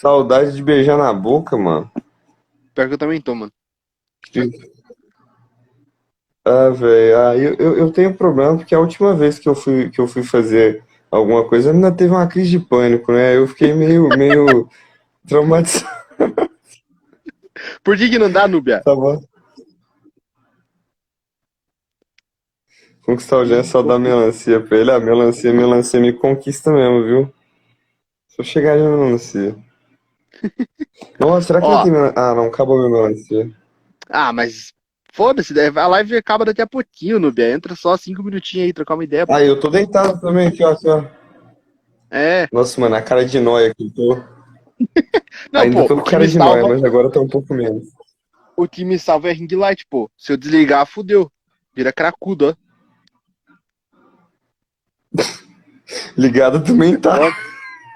Saudade de beijar na boca, mano. Pior que eu também tô, mano. Ah, velho, ah, eu, eu, eu tenho problema porque a última vez que eu fui, que eu fui fazer alguma coisa, a menina teve uma crise de pânico, né? Eu fiquei meio, meio traumatizado. Por que que não dá, Núbia? Tá bom. Conquistar o Jean é só dar melancia pra ele. Ah, melancia, melancia me conquista mesmo, viu? Eu chegar de melancia. Nossa, será que Ó. não tem? Ah, não, acabou minha melancia. Ah, mas foda-se, deve- a live acaba daqui a pouquinho, Núbia. Entra só cinco minutinhos aí, trocar uma ideia. pô. Ah, eu tô deitado também aqui, ó, aqui, ó. É. Nossa, mano, a cara de nóia que eu tô. Não, Ainda pô, tô com cara de nóia, salva, mas agora tá um pouco menos. o que me salva é ring light, pô. Se eu desligar, fudeu. Vira cracudo, ó. Ligado também tá.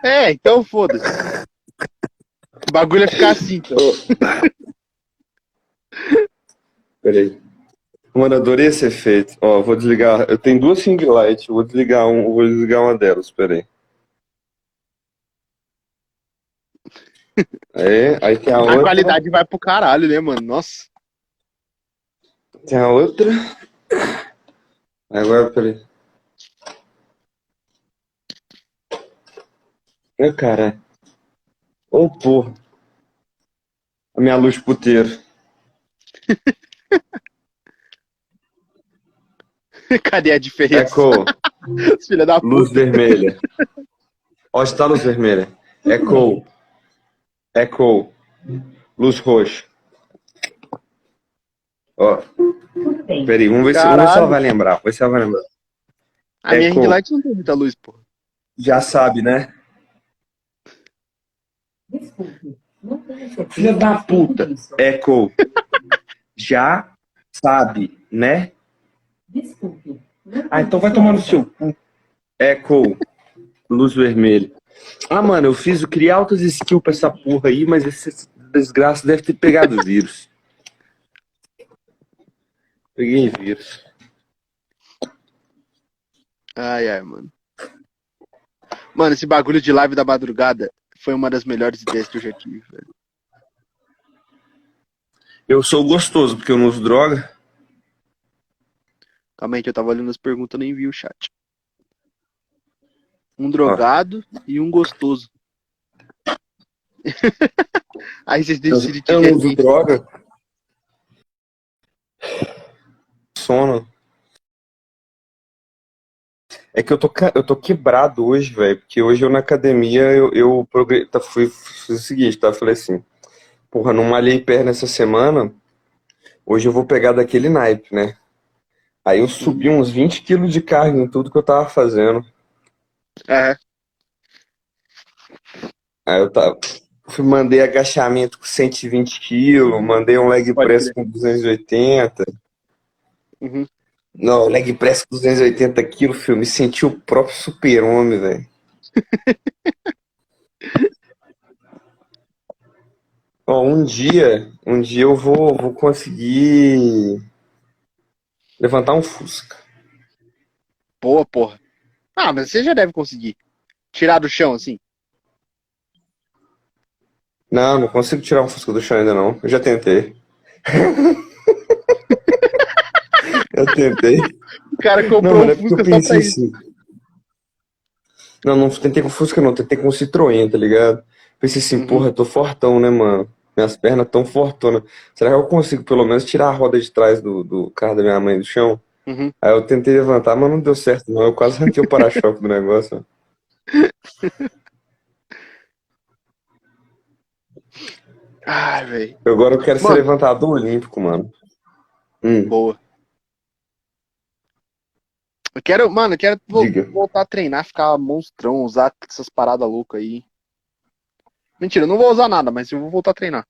É, então foda-se. O bagulho é ficar assim, então. Peraí. Mano, adorei esse efeito. Ó, vou desligar. Eu tenho duas ring light. Vou desligar um, vou desligar uma delas. Peraí. É, aí tem a A outra. qualidade vai pro caralho, né, mano? Nossa. Tem a outra. Agora, peraí. Ô, cara. Ô, porra. A minha luz puteiro. Cadê a diferença? Echo. Filha da puta. Luz vermelha. Onde está a luz vermelha? Echo. Echo. Luz roxa. Ó, peraí, vamos ver, se, vamos ver se ela vai lembrar. Vamos ver se ela vai lembrar. A minha ring light não tem muita luz, pô. Já sabe, né? Desculpe. Esse Filha da puta. Echo. Já sabe, né? Desculpe. Não Ah, então vai tomar no seu cu. Echo. Luz vermelha. Ah, mano, eu fiz, eu criei altas skills pra essa porra aí, mas essa desgraça deve ter pegado vírus. Peguei vírus. Ai, ai, mano. Mano, esse bagulho de live da madrugada foi uma das melhores ideias que eu já tive, velho. Eu sou gostoso porque eu não uso droga. Calma aí que eu tava olhando as perguntas e nem vi o chat. Um drogado e um gostoso. aí vocês Eu, decidem eu que não uso é droga. Sono. É que eu tô, eu tô quebrado hoje, velho. Porque hoje eu na academia eu, eu progre... tá, fui, fiz o seguinte, tá? Falei assim, porra, não malhei perna essa semana. Hoje eu vou pegar daquele naipe, né? Aí eu subi uns 20 quilos de carga em tudo que eu tava fazendo. É, Aí eu tava, fui, mandei agachamento com 120 quilos, mandei um leg Pode press com 280. uhum. Não, leg press com 280 quilos, filho, me senti o próprio super-homem, velho. Ó, um dia, um dia eu vou, vou conseguir levantar um Fusca. Boa, porra. Ah, mas você já deve conseguir. Tirar do chão, assim. Não, não consigo tirar um Fusca do chão ainda não. Eu já tentei. Eu tentei. O cara Não, comprou mano, um é Fusca só pra pensei isso. assim. Não, não tentei com Fusca, não. Tentei com Citroën, tá ligado? Pensei assim, Uhum. porra, eu tô fortão, né, mano? Minhas pernas tão fortonas. Será que eu consigo pelo menos tirar a roda de trás do, do carro da minha mãe do chão? Uhum. Aí eu tentei levantar, mas não deu certo, não. Eu quase arranquei o para-choque do negócio. Ai, velho. Agora eu quero ser Mano. levantador olímpico, mano. Hum, Boa. Eu quero, mano, eu quero Diga. voltar a treinar, ficar monstrão, usar essas paradas loucas aí. Mentira, eu não vou usar nada, mas eu vou voltar a treinar.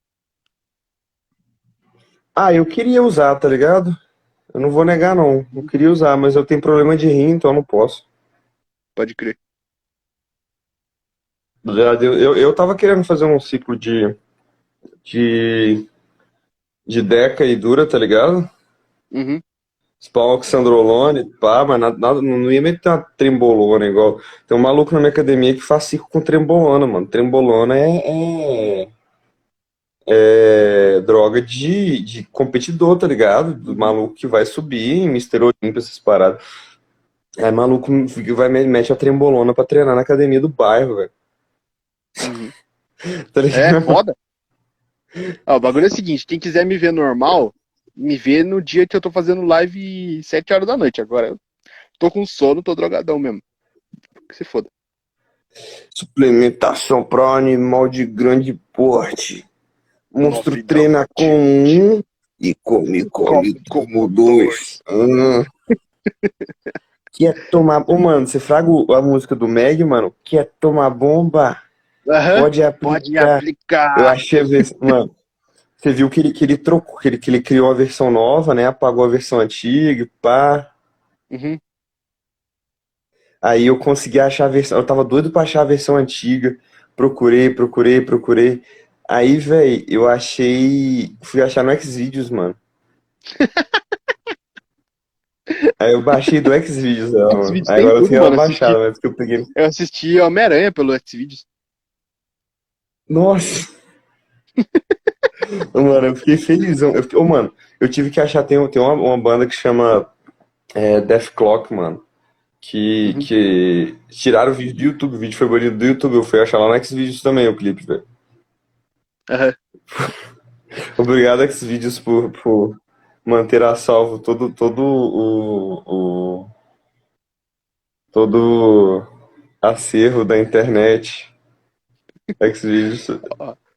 Ah, eu queria usar, tá ligado? Eu não vou negar, não. Eu queria usar, mas eu tenho problema de rim, então eu não posso. Pode crer. Já deu- Eu, eu tava querendo fazer um ciclo de, de, de Deca e Dura, tá ligado? Uhum. Spawn Oxandrolone, pá, mas nada, nada- não ia meter uma trembolona igual. Tem um maluco na minha academia que faz ciclo com trembolona, mano. Trembolona é, é, é droga de, de competidor, tá ligado? Do maluco que vai subir em Mr. Olympia, essas paradas. Aí maluco vai mete a trembolona pra treinar na academia do bairro, velho. Uhum. Tá É, foda. Ó, o bagulho é o seguinte, quem quiser me ver normal, me vê no dia que eu tô fazendo live 7 horas da noite. Agora eu tô com sono, tô drogadão mesmo. Que se foda. Suplementação para animal de grande porte. Monstro Novidão. treina com um e come, come Come como dois. Ah. Quer tomar. Ô, mano, você fraga a música do Meg, mano? Quer tomar bomba? Aham. Pode Pode aplicar. Eu aplicar. achei. Mano, você viu que ele, que ele trocou, que ele, que ele criou a versão nova, né? Apagou a versão antiga, pá. Uhum. Aí eu consegui achar a versão. Eu tava doido pra achar a versão antiga. Procurei, procurei, procurei. Aí, velho, eu achei. Fui achar no Xvideos, mano. Aí eu baixei do Xvideos ela, mano. Xvideos Aí tem agora eu tudo, tenho ela mano, baixada, mas porque eu peguei. Eu assisti Homem-Aranha pelo Xvideos. Nossa! Mano, eu fiquei felizão. Eu fiquei... Ô, mano, eu tive que achar. Tem, tem uma, uma banda que chama é, Death Clock, mano. Que, Uhum. que tiraram o vídeo do YouTube, o vídeo foi banido do YouTube. Eu fui achar lá no Xvideos também o clipe, velho. Aham. Obrigado, Xvideos, por, por manter a salvo todo, todo o, o todo acervo da internet. Xvideos.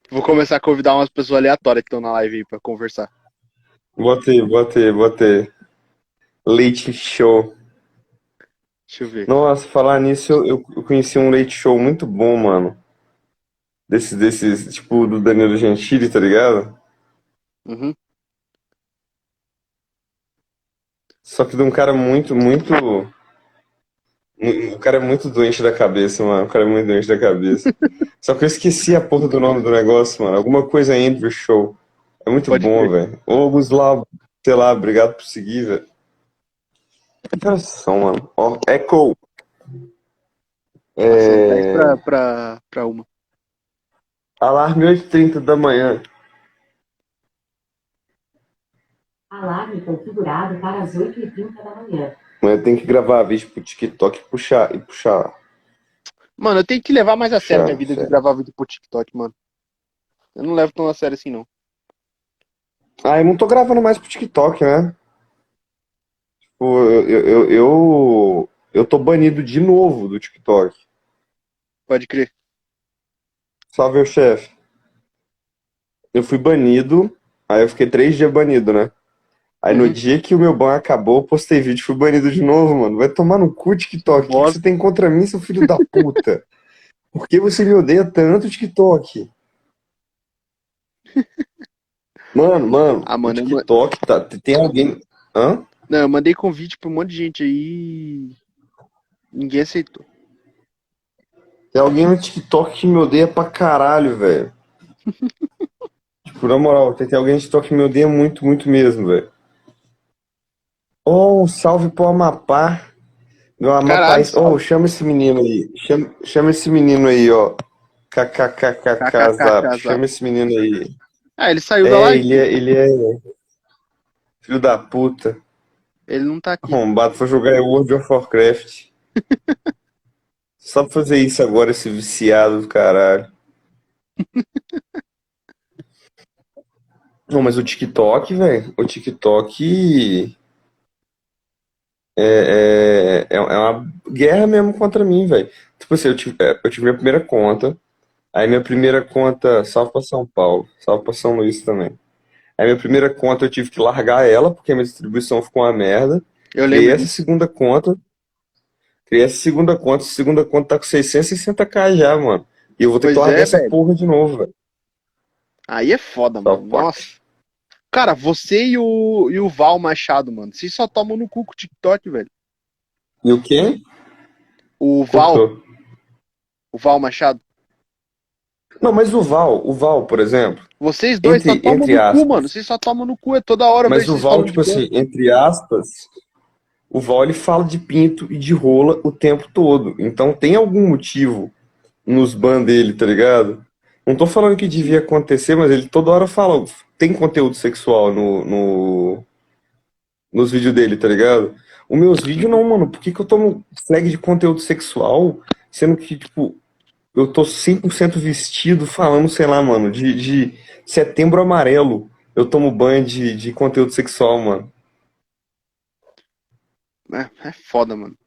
Vou começar a convidar umas pessoas aleatórias que estão na live aí pra conversar. Botei, botei, botei. Late Show. Deixa eu ver. Nossa, falar nisso, eu, eu conheci um late show muito bom, mano. Desses, desses, tipo, do Danilo Gentili, tá ligado? Uhum. Só que de um cara muito, muito. O cara é muito doente da cabeça, mano. O cara é muito doente da cabeça. Só que eu esqueci a porra do nome do negócio, mano. Alguma coisa Andrew Show. É muito Pode bom, velho. Ô, Guslau, sei lá, obrigado por seguir, velho. São, mano? Ó, Echo. São 10 É... pra, pra, pra uma. Alarme 8h30 da manhã. Alarme configurado para as 8h30 da manhã. Mas tem que gravar vídeo pro TikTok e puxar, e puxar. Mano, eu tenho que levar mais a sério Sério, minha vida de sério. gravar vídeo pro TikTok, mano. Eu não levo tão a sério assim, não. Ah, eu não tô gravando mais pro TikTok, né? Tipo, eu, eu, eu, eu, eu tô banido de novo do TikTok. Pode crer. Salve, o chefe. Eu fui banido, aí eu fiquei três dias banido, né? Aí no dia que o meu ban acabou, eu postei vídeo e fui banido de novo, mano. Vai tomar no cu, TikTok. O que você tem contra mim, seu filho da puta? Por que você me odeia tanto, TikTok? Mano, mano, Ah, mano, TikTok tá. Tem alguém. Hã? Não, eu mandei convite pra um monte de gente aí. Ninguém aceitou. Tem alguém no TikTok que me odeia pra caralho, velho. Tipo, na moral, tem, tem alguém no TikTok que me odeia muito, muito mesmo, velho. Oh, um salve pro Amapá. Meu Amapá. Oh, chama esse menino aí. Chama, chama esse menino aí, ó. KKKKK. Chama esse menino aí. Ah, ele saiu da É, live. ele é, ele é. Filho da puta. Ele não tá aqui. Arrombado, foi jogar World of Warcraft. Só pra fazer isso agora, esse viciado do caralho. Não, mas o TikTok, velho, o TikTok é, é, é uma guerra mesmo contra mim, velho. Tipo assim, eu tive, é, eu tive minha primeira conta, aí minha primeira conta, salve pra São Paulo, salve pra São Luís também. Aí minha primeira conta eu tive que largar ela, porque a minha distribuição ficou uma merda. Eu Criei lembro essa disso. segunda conta. Criei essa segunda conta. Essa segunda conta tá com 660k já, mano. E eu vou ter que Pois largar é, essa porra de novo, velho. Aí é foda, Só mano. Nossa. Cara, você e o, e o Val Machado, mano. Vocês só tomam no cu com o TikTok, velho. E o quê? O Val, Cortou. o Val Machado. Não, mas o Val, o Val, por exemplo. Vocês dois Entre- só tomam no cu, aspas. mano. Vocês só tomam no cu, é toda hora. Mas o Val, tipo assim, entre aspas, o Val ele fala de pinto e de rola o tempo todo. Então tem algum motivo nos ban dele, tá ligado? Não tô falando que devia acontecer, mas ele toda hora fala, tem conteúdo sexual no, no- nos vídeos dele, tá ligado? Os meus vídeos não, mano. Por que que eu tomo flag de conteúdo sexual, sendo que, tipo, eu tô 100% vestido falando, sei lá, mano, de, de setembro amarelo. Eu tomo banho de, de conteúdo sexual, mano. É, é foda, mano.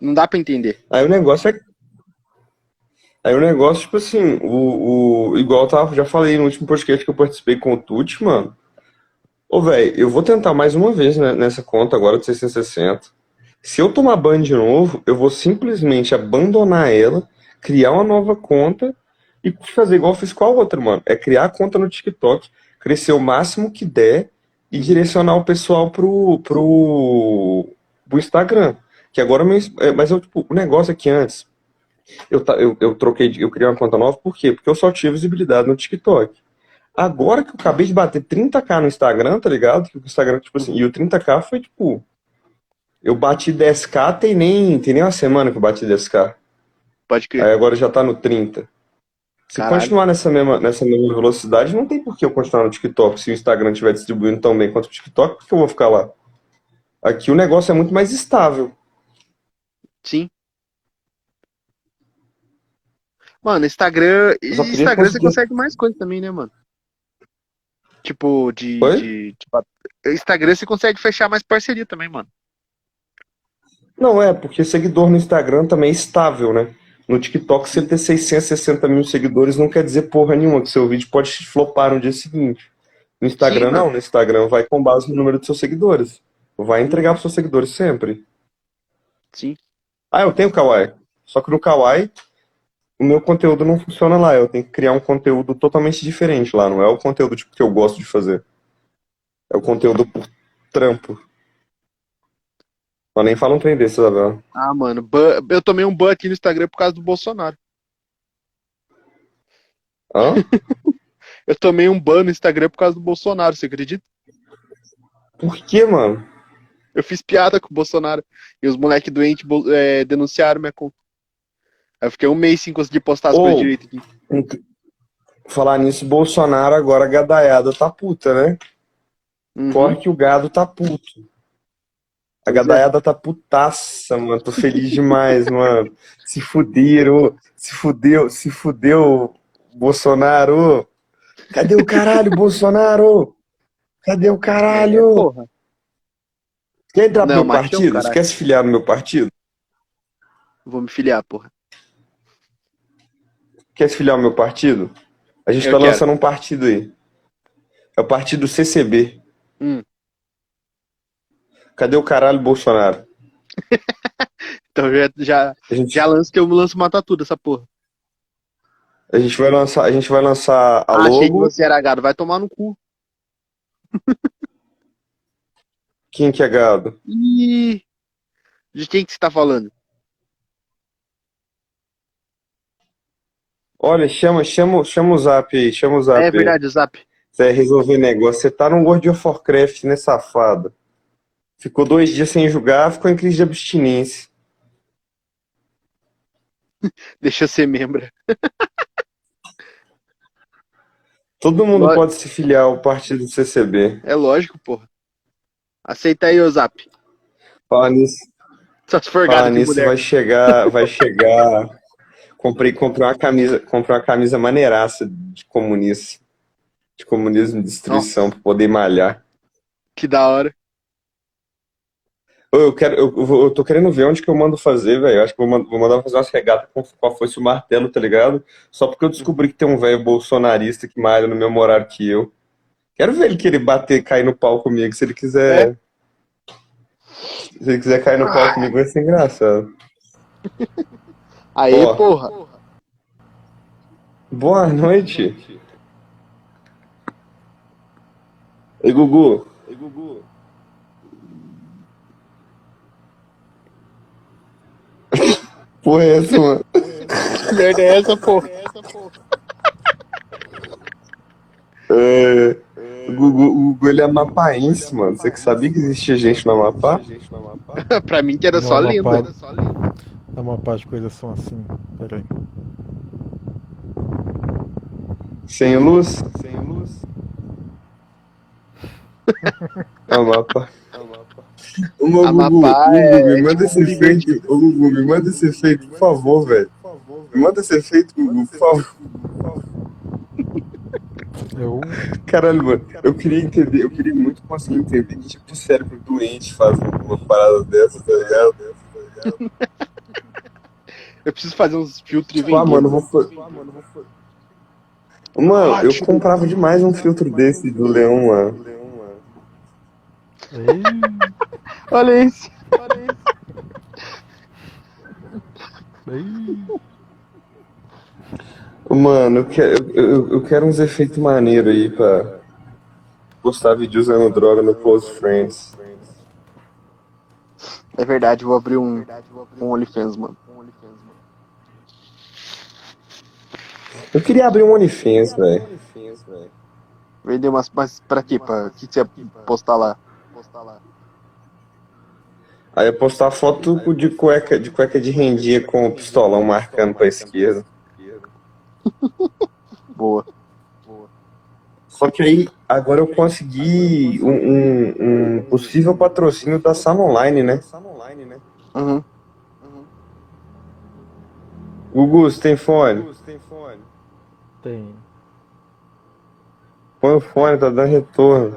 Não dá pra entender. Aí o negócio é. Aí o negócio, tipo assim, o, o, igual eu tava, já falei no último podcast que eu participei com o Tuti, mano. Ô, velho, eu vou tentar mais uma vez né, nessa conta agora de 660. Se eu tomar ban de novo, eu vou simplesmente abandonar ela, criar uma nova conta e fazer igual eu fiz com a outra, mano. É criar a conta no TikTok, crescer o máximo que der e direcionar o pessoal pro, pro, pro Instagram. Que agora, meu, é, mas eu, tipo, o negócio é que antes, eu, eu, eu troquei, eu criei uma conta nova, por quê? Porque eu só tinha visibilidade no TikTok. Agora que eu acabei de bater 30k no Instagram, tá ligado? Que o Instagram, tipo assim, e o 30k foi tipo. Eu bati 10k, tem nem, tem nem uma semana que eu bati 10k. Pode crer. Aí agora já tá no 30. Se Caralho. continuar nessa mesma, nessa mesma velocidade, não tem por que eu continuar no TikTok. Se o Instagram estiver distribuindo tão bem quanto o TikTok, por que eu vou ficar lá? Aqui o negócio é muito mais estável. Sim. Mano, Instagram. Instagram você conseguir- consegue mais coisa também, né, mano? Tipo, de. De, de bat- Instagram você consegue fechar mais parceria também, mano. Não, é, porque seguidor no Instagram também é estável, né? No TikTok, você ter 660 mil seguidores não quer dizer porra nenhuma, que seu vídeo pode flopar no dia seguinte. No Instagram, Sim, não. No Instagram vai com base no número de seus seguidores. Vai entregar para seus seguidores sempre. Sim. Ah, eu tenho Kawaii. Só que no Kawaii, o meu conteúdo não funciona lá. Eu tenho que criar um conteúdo totalmente diferente lá. Não é o conteúdo tipo, que eu gosto de fazer. É o conteúdo por trampo. Mas nem fala um trem desse, Isabela. Ah, mano, eu tomei um ban aqui no Instagram por causa do Bolsonaro. Hã? Eu tomei um ban no Instagram por causa do Bolsonaro, você acredita? Por que, mano? Eu fiz piada com o Bolsonaro. E os moleques doentes é, denunciaram minha conta. Eu fiquei um mês sem conseguir postar as Ô. coisas direito aqui. Falar nisso, Bolsonaro agora gadaiada tá puta, né? Uhum. Porque o gado tá puto. A é. gadaiada tá putaça, mano. Tô feliz demais, mano. Se fuderam, se fudeu, se fudeu, Bolsonaro. Cadê o caralho, Bolsonaro? Cadê o É, caralho? porra. Quer entrar pro Não, meu partido? Quer se filiar no meu partido? Vou me filiar, porra. Quer se filiar ao meu partido? A gente tá quero. lançando um partido aí. É o partido CCB. Hum. Cadê o caralho, Bolsonaro? Então já, já, A gente, já lanço que eu lanço matar tudo essa porra. a gente vai lançar, a gente vai lançar a Ah, achei que logo. você era gado. Vai tomar no cu. Quem que é gado? Ih, de quem que você tá falando? Olha, chama, chama, chama o zap aí, chama o zap É verdade, o Zap. Você resolver negócio. Você tá no World of Warcraft, né, safado? Ficou dois dias sem jogar, ficou em crise de abstinência. Deixa eu ser membro. Todo mundo Lógico. pode se filiar ao partido do CCB. É lógico, porra. Aceita aí, ô Zap. Fala nisso, Só se for fala nisso vai chegar, vai chegar. Comprei, comprei uma camisa, comprei uma camisa maneiraça de comunista. De comunismo e destruição, pra poder malhar. Que da hora. Eu quero, eu, eu tô querendo ver onde que eu mando fazer, velho. Acho que vou man- vou mandar fazer umas regatas com, com a foice e o martelo, tá ligado? Só porque eu descobri que tem um velho bolsonarista que malha no mesmo horário que eu. Quero ver ele querer bater, cair no pau comigo, se ele quiser. Se ele quiser cair no pau comigo, vai ser engraçado. Aê, Ó. porra. Boa noite. Ei, Gugu. Ei, Gugu. Porra, é essa, mano? Que merda é essa, porra? É, o Gugu, o Gugu, ele é mapaense, mano. Você que sabia que existia gente no Amapá? pra mim que era No só lenda. Dá uma parte de coisas são assim. Peraí. Sem luz? Sem luz? Amapá. Ô, meu Gugu, Amapá Gugu, é me manda tipo esse efeito. Ô, Gugu, me manda esse efeito, por favor, velho. Me manda esse efeito, Gugu, por favor. Eu. Caralho, mano, eu queria entender, eu queria muito conseguir entender que tipo de cérebro doente faz uma parada dessa, tá ligado? Eu preciso fazer uns filtros e Tipo, ah, vender. mano, eu vou. Mano, eu comprava demais um filtro desse do Leão, mano. Ei, Olha esse. ei. Mano, eu quero, eu, eu- eu quero uns efeitos maneiros aí pra postar vídeo usando droga no Close Friends. É verdade, vou abrir um, um OnlyFans, mano. Eu queria abrir um OnlyFans, velho. Vender umas. Mas pra quê? Pra que que você ia postar lá? Aí eu postar foto de cueca, de cueca de rendia com o pistolão marcando pra esquerda. Boa. Só que aí, agora eu consegui um, um- um possível patrocínio da Sala Online, né? Uhum. Gugu, você tem fone? Tem. Põe o fone, tá dando retorno.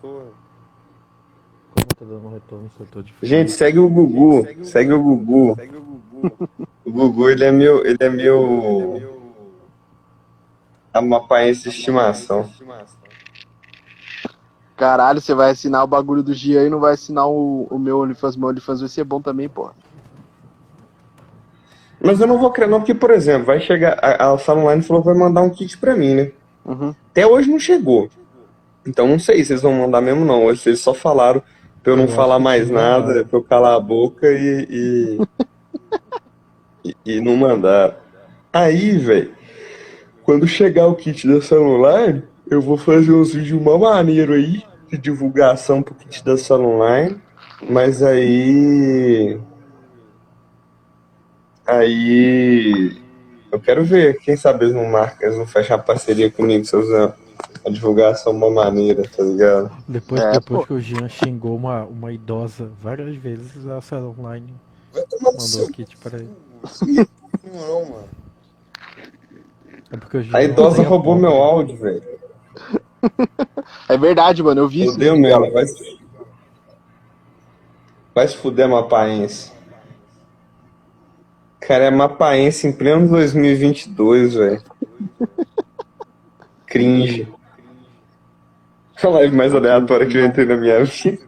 Como tá dando retorno se eu tô de Gente, segue o Gugu. Segue o Gugu. O Gugu, ele é meu. Ele é meu. Amapaense de estimação. Caralho, você vai assinar o bagulho do Gia e não vai assinar o, o meu OnlyFans. Meu OnlyFans vai ser bom também, porra. Mas eu não vou crer, não, porque, por exemplo, vai chegar. A, a Sala Online falou que vai mandar um kit pra mim, né? Uhum. Até hoje não chegou. Então não sei se eles vão mandar mesmo, não. Hoje eles só falaram pra eu não Eu falar mais sim, nada, pra eu calar a boca e. E, e, e não mandar. Aí, velho, quando chegar o kit da celular, eu vou fazer uns vídeos mó maneiro aí, de divulgação pro kit da Sala Online. Mas aí. Aí. Eu quero ver, quem sabe eles não marcam, eles não fecham a parceria comigo, seus. A divulgação é uma maneira, tá ligado? Depois, É, depois pô. que o Jean xingou uma, uma idosa várias vezes, a Sala Online mandou o kit pra ele. não, mano. É porque o Jean A idosa roubou pobre. meu áudio, velho. É verdade, mano. Eu vi isso. Fudeu mesmo, vai se... Vai se fuder, mapaense. Cara, é mapaense em pleno 2022, velho. Cringe. A live mais aleatória que eu entrei na minha vida.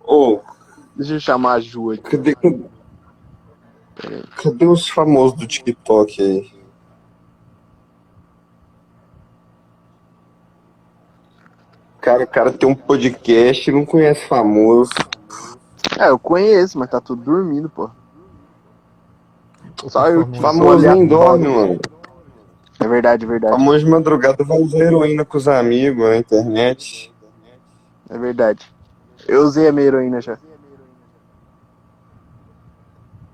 Ô, Deixa eu chamar a Ju aqui. cadê, cadê, cadê os famosos do TikTok aí? Cara, o cara tem um podcast e não conhece famoso. É, eu conheço, mas tá tudo dormindo, pô. Só eu que Famoso fora. dorme, mano. É verdade, é verdade. Famoso de madrugada vai usar heroína com os amigos na internet. É verdade. Eu usei a minha heroína já.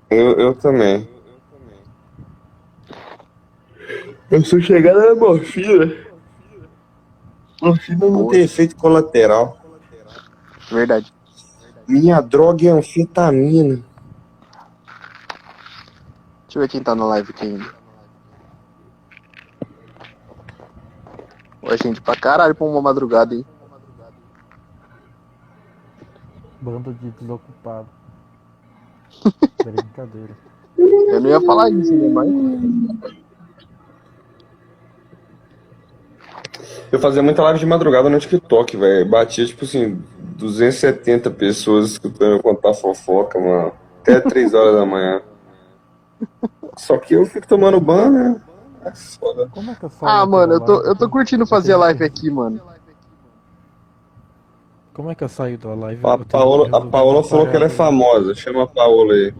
Eu, eu também. Eu sou chegada na morfina. Morfina não tem efeito colateral. Verdade. Minha droga é anfetamina. Deixa eu ver quem tá na live aqui ainda. Ó, gente, pra caralho pra uma madrugada, hein? Bando de desocupado. Brincadeira. Eu não ia falar isso, né? Mas. Eu fazia muita live de madrugada no TikTok, velho. Batia, tipo assim, 270 pessoas escutando eu contar fofoca, mano. Até 3 horas da manhã. Só que eu fico tomando banho, né? É foda. Como é que eu saio Ah, da mano, eu tô, eu tô curtindo fazer a live aqui, mano. Como é que eu saio da live? A Paola, a Paola falou que ela é famosa. Chama a Paola aí.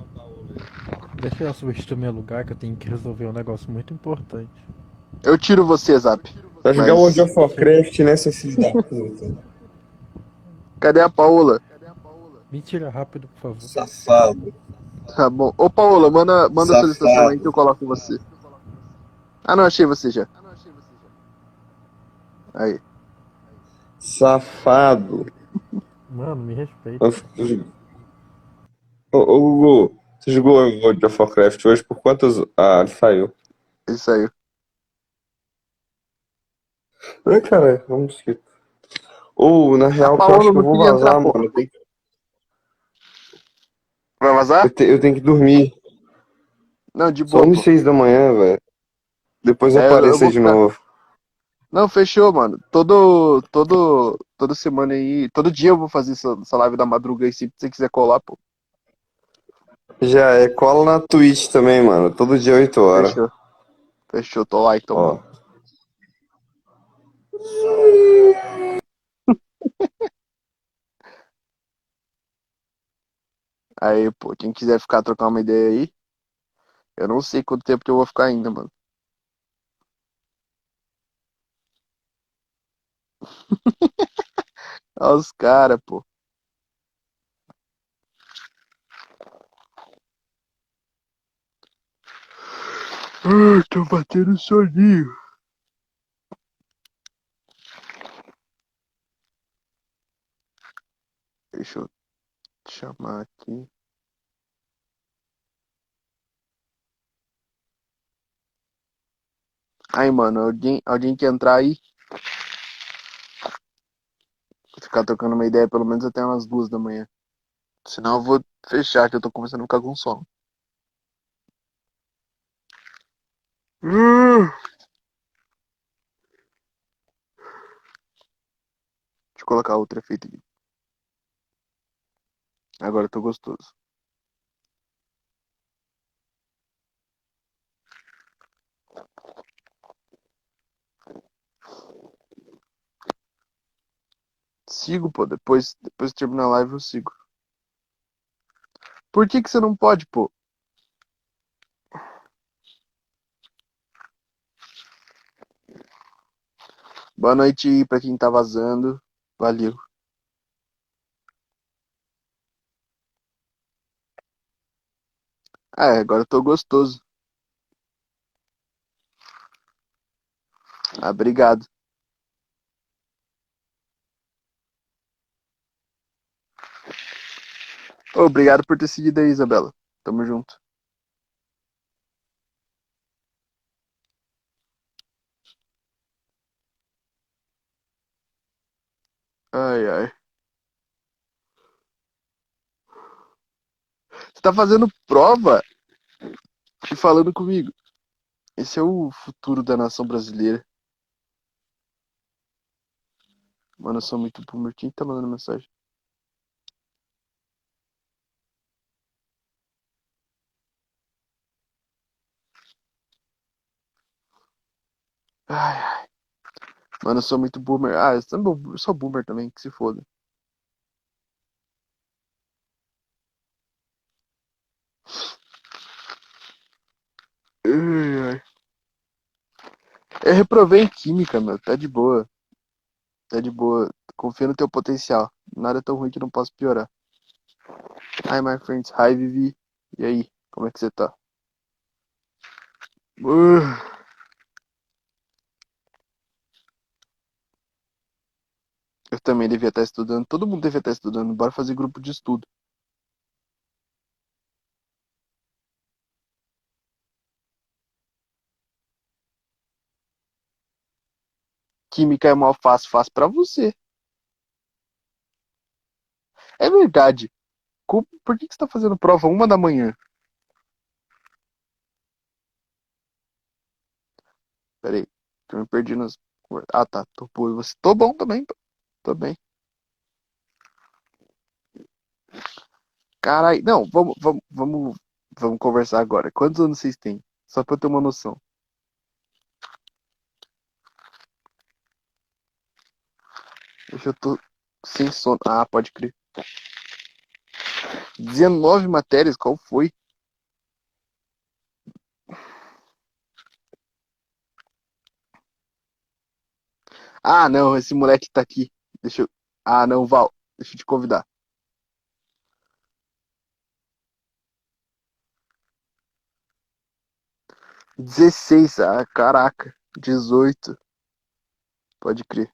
Deixa eu substituir meu lugar que eu tenho que resolver um negócio muito importante. Eu tiro você, Zap. Vai jogar Mas- World of Warcraft nessa filha da puta. Cadê a Paola? Me tira rápido, por favor. Safado. Tá bom. Ô, Paola, manda, manda a solicitação aí que eu coloco você. Ah, não, achei você já. Aí. Safado. Mano, me respeita. Ô, ô Gugu, você jogou World of Warcraft hoje por quantas. Ah, ele saiu. Isso aí. Ai, cara, vamos seguir. Ou, na real, que eu acho que eu vou vazar, entrar, mano. Tenho, Vai vazar? eu te- eu tenho que dormir. Não, de São boa. 1 pô. e 6 da manhã, velho. Depois É, aparecer de ficar- novo. Não, fechou, mano. Todo, todo, toda semana aí, todo dia eu vou fazer essa, essa live da madruga aí, se você quiser colar, pô. Já é, cola na Twitch também, mano. Todo dia 8 horas. Fechou. Fechou, tô lá então. Ó. mano. Aí, pô, quem quiser ficar trocar uma ideia aí, eu não sei quanto tempo que eu vou ficar ainda, mano. Olha os caras, pô. Ai, tô batendo soninho. Deixa eu chamar aqui. Aí, mano, alguém, alguém quer entrar aí? Vou ficar trocando uma ideia pelo menos até umas duas da manhã. Senão eu vou fechar, que eu tô começando a ficar com sono. Hum. Deixa eu colocar outro efeito aqui. Agora eu tô gostoso. Sigo, pô. Depois, depois que terminar a live eu sigo. Por que que você não pode, pô? Boa noite pra quem tá vazando. Valeu. Ah, é, agora eu tô gostoso. Ah, obrigado. Obrigado por ter seguido aí, Isabela. Tamo junto. Ai, ai. Você tá fazendo prova e falando comigo. Esse é o futuro da nação brasileira. Mano, eu sou muito boomer. Quem tá mandando mensagem? Ai, ai. Mano, eu sou muito boomer. Ah, eu sou boomer também, que se foda. Ai, ai. Eu reprovei em química, meu. Tá de boa. Tá de boa. Confia no teu potencial. Nada é tão ruim que não possa piorar. Hi, my friends. Hi, Vivi. E aí? Como é que você tá? Uh. Eu também devia estar estudando. Todo mundo devia estar estudando. Bora fazer grupo de estudo. Química é mal fácil, fácil pra você. É verdade. Por que que você tá fazendo prova uma da manhã? Peraí, eu me perdi nas. Ah, tá. Tô, pô, você... Tô bom também. Tô bem. Carai, não, vamos, vamos, vamos, vamos conversar agora. Quantos anos vocês têm? Só pra eu ter uma noção. Hoje eu tô sem sono. Ah, pode crer. 19 matérias, qual foi? Ah, não, esse moleque tá aqui. Deixa eu. Ah, não, Val, deixa eu te convidar. 16, ah, caraca. 18, pode crer.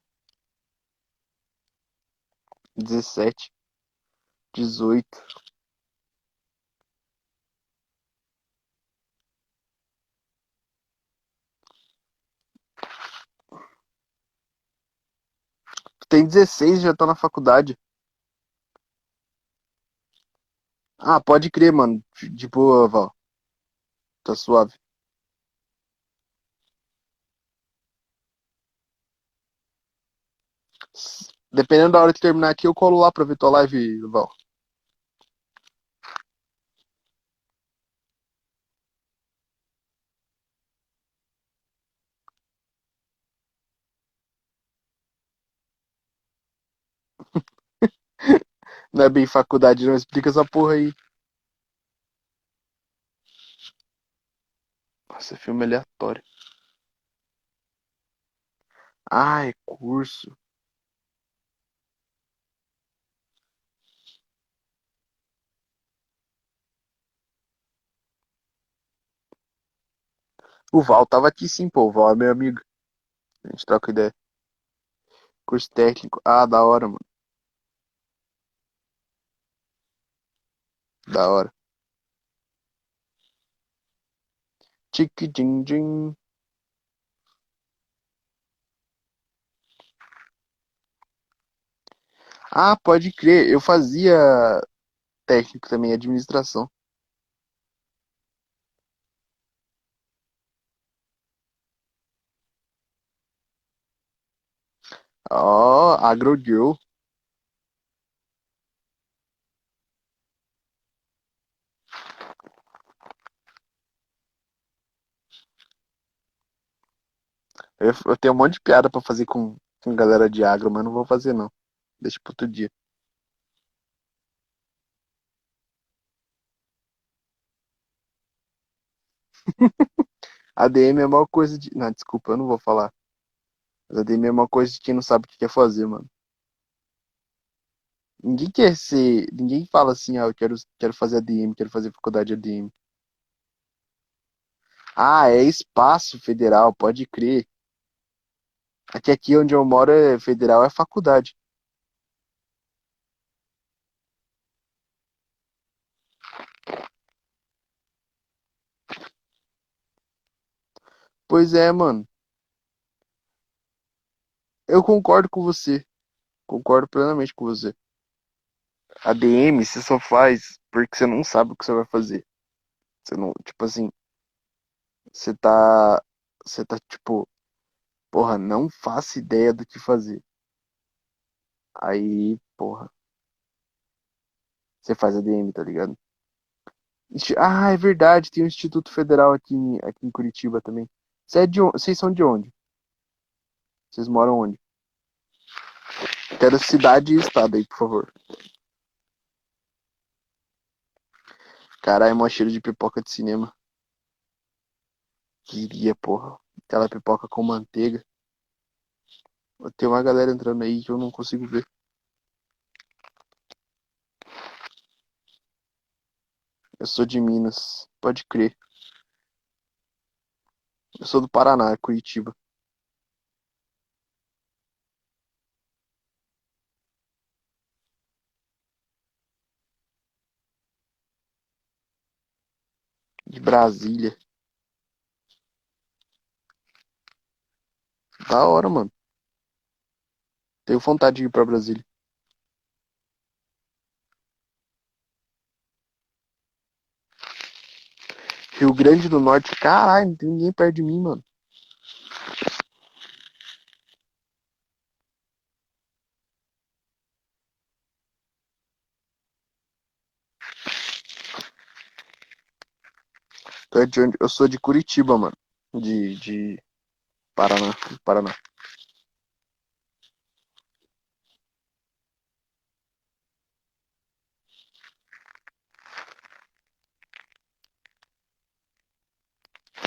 17, 18. Tu tem 16 e já tá na faculdade. Ah, pode crer, mano. De boa, Val. Tá suave. Dependendo da hora que terminar aqui, eu colo lá pra ver tua live, Val. Não é bem faculdade, não. Explica essa porra aí. Nossa, filme aleatório. Ah, é curso. O Val tava aqui sim, pô. O Val é meu amigo. A gente troca ideia. Curso técnico. Ah, da hora, mano. Da hora. Tique din din. Ah, pode crer. Eu fazia técnico também, administração. Ó, AgroGirl. Eu, eu tenho um monte de piada pra fazer com, com galera de agro, mas não vou fazer não. Deixa pro outro dia. ADM é a maior coisa de. Não, desculpa, eu não vou falar. Mas ADM é a maior coisa de quem não sabe o que quer fazer, mano. Ninguém quer ser. Ninguém fala assim, ah, eu quero, quero fazer ADM, quero fazer faculdade de ADM. Ah, é espaço federal, pode crer. Aqui, aqui onde eu moro é federal, é faculdade. Pois é, mano. Eu concordo com você. Concordo plenamente com você. A DM você só faz porque você não sabe o que você vai fazer. Você não, tipo assim, você tá, você tá tipo, porra, não faço ideia do que fazer. Aí, porra, você faz a DM, tá ligado? Ah, é verdade, tem um Instituto Federal aqui, aqui em Curitiba também. Você é de? Vocês são de onde? Vocês moram onde? Quero cidade e estado aí, por favor. Caralho, mó cheiro de pipoca de cinema. Queria, porra. Aquela pipoca com manteiga. Tem uma galera entrando aí que eu não consigo ver. Eu sou de Minas, pode crer. Eu sou do Paraná, Curitiba. De Brasília. Da hora, mano. Tenho vontade de ir pra Brasília. Rio Grande do Norte, caralho, não tem ninguém perto de mim, mano. Tu é de onde? Eu sou de Curitiba, mano. De, de Paraná, Paraná.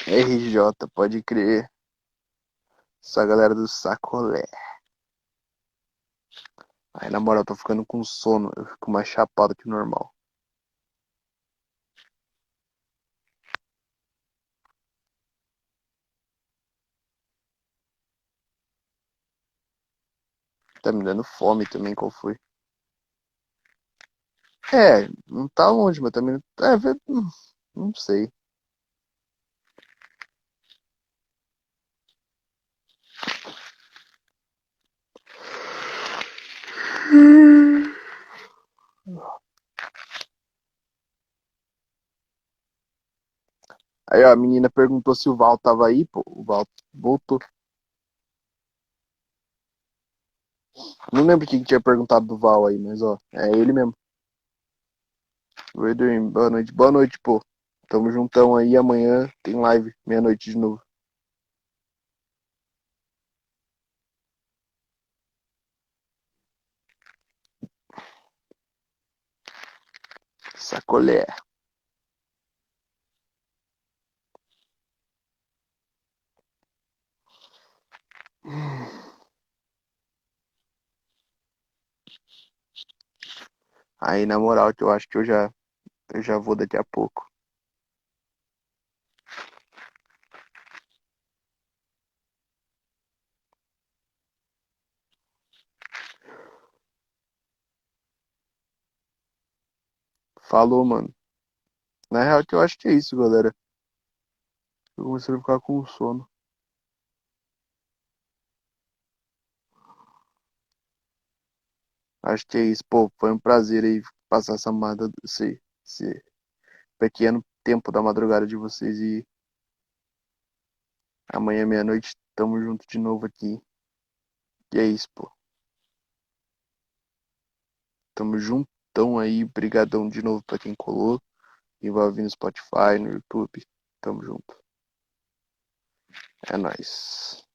RJ, pode crer. Essa galera do sacolé. Aí, na moral, eu tô ficando com sono. Eu fico mais chapado que o normal. Tá me dando fome também, qual foi? É, não tá longe, mas também. É, hum, não sei. Aí, ó, a menina perguntou se o Val tava aí, pô. O Val voltou. Não lembro quem que tinha perguntado do Val aí, mas ó, é ele mesmo. Oi, Dream, boa noite. Boa noite, pô. Tamo juntão aí, amanhã tem live, meia-noite de novo. Sacolé. Aí, na moral, eu acho que eu já, eu já vou daqui a pouco. Falou, mano. Na real, que eu acho que é isso, galera. Eu comecei a ficar com sono. Acho que é isso. Pô, foi um prazer aí passar essa mada, esse, esse pequeno tempo da madrugada de vocês e amanhã meia-noite tamo junto de novo aqui. E é isso, pô. Tamo juntão aí, brigadão de novo pra quem colou. Quem vai ouvir no Spotify, no YouTube. Tamo junto. É nóis.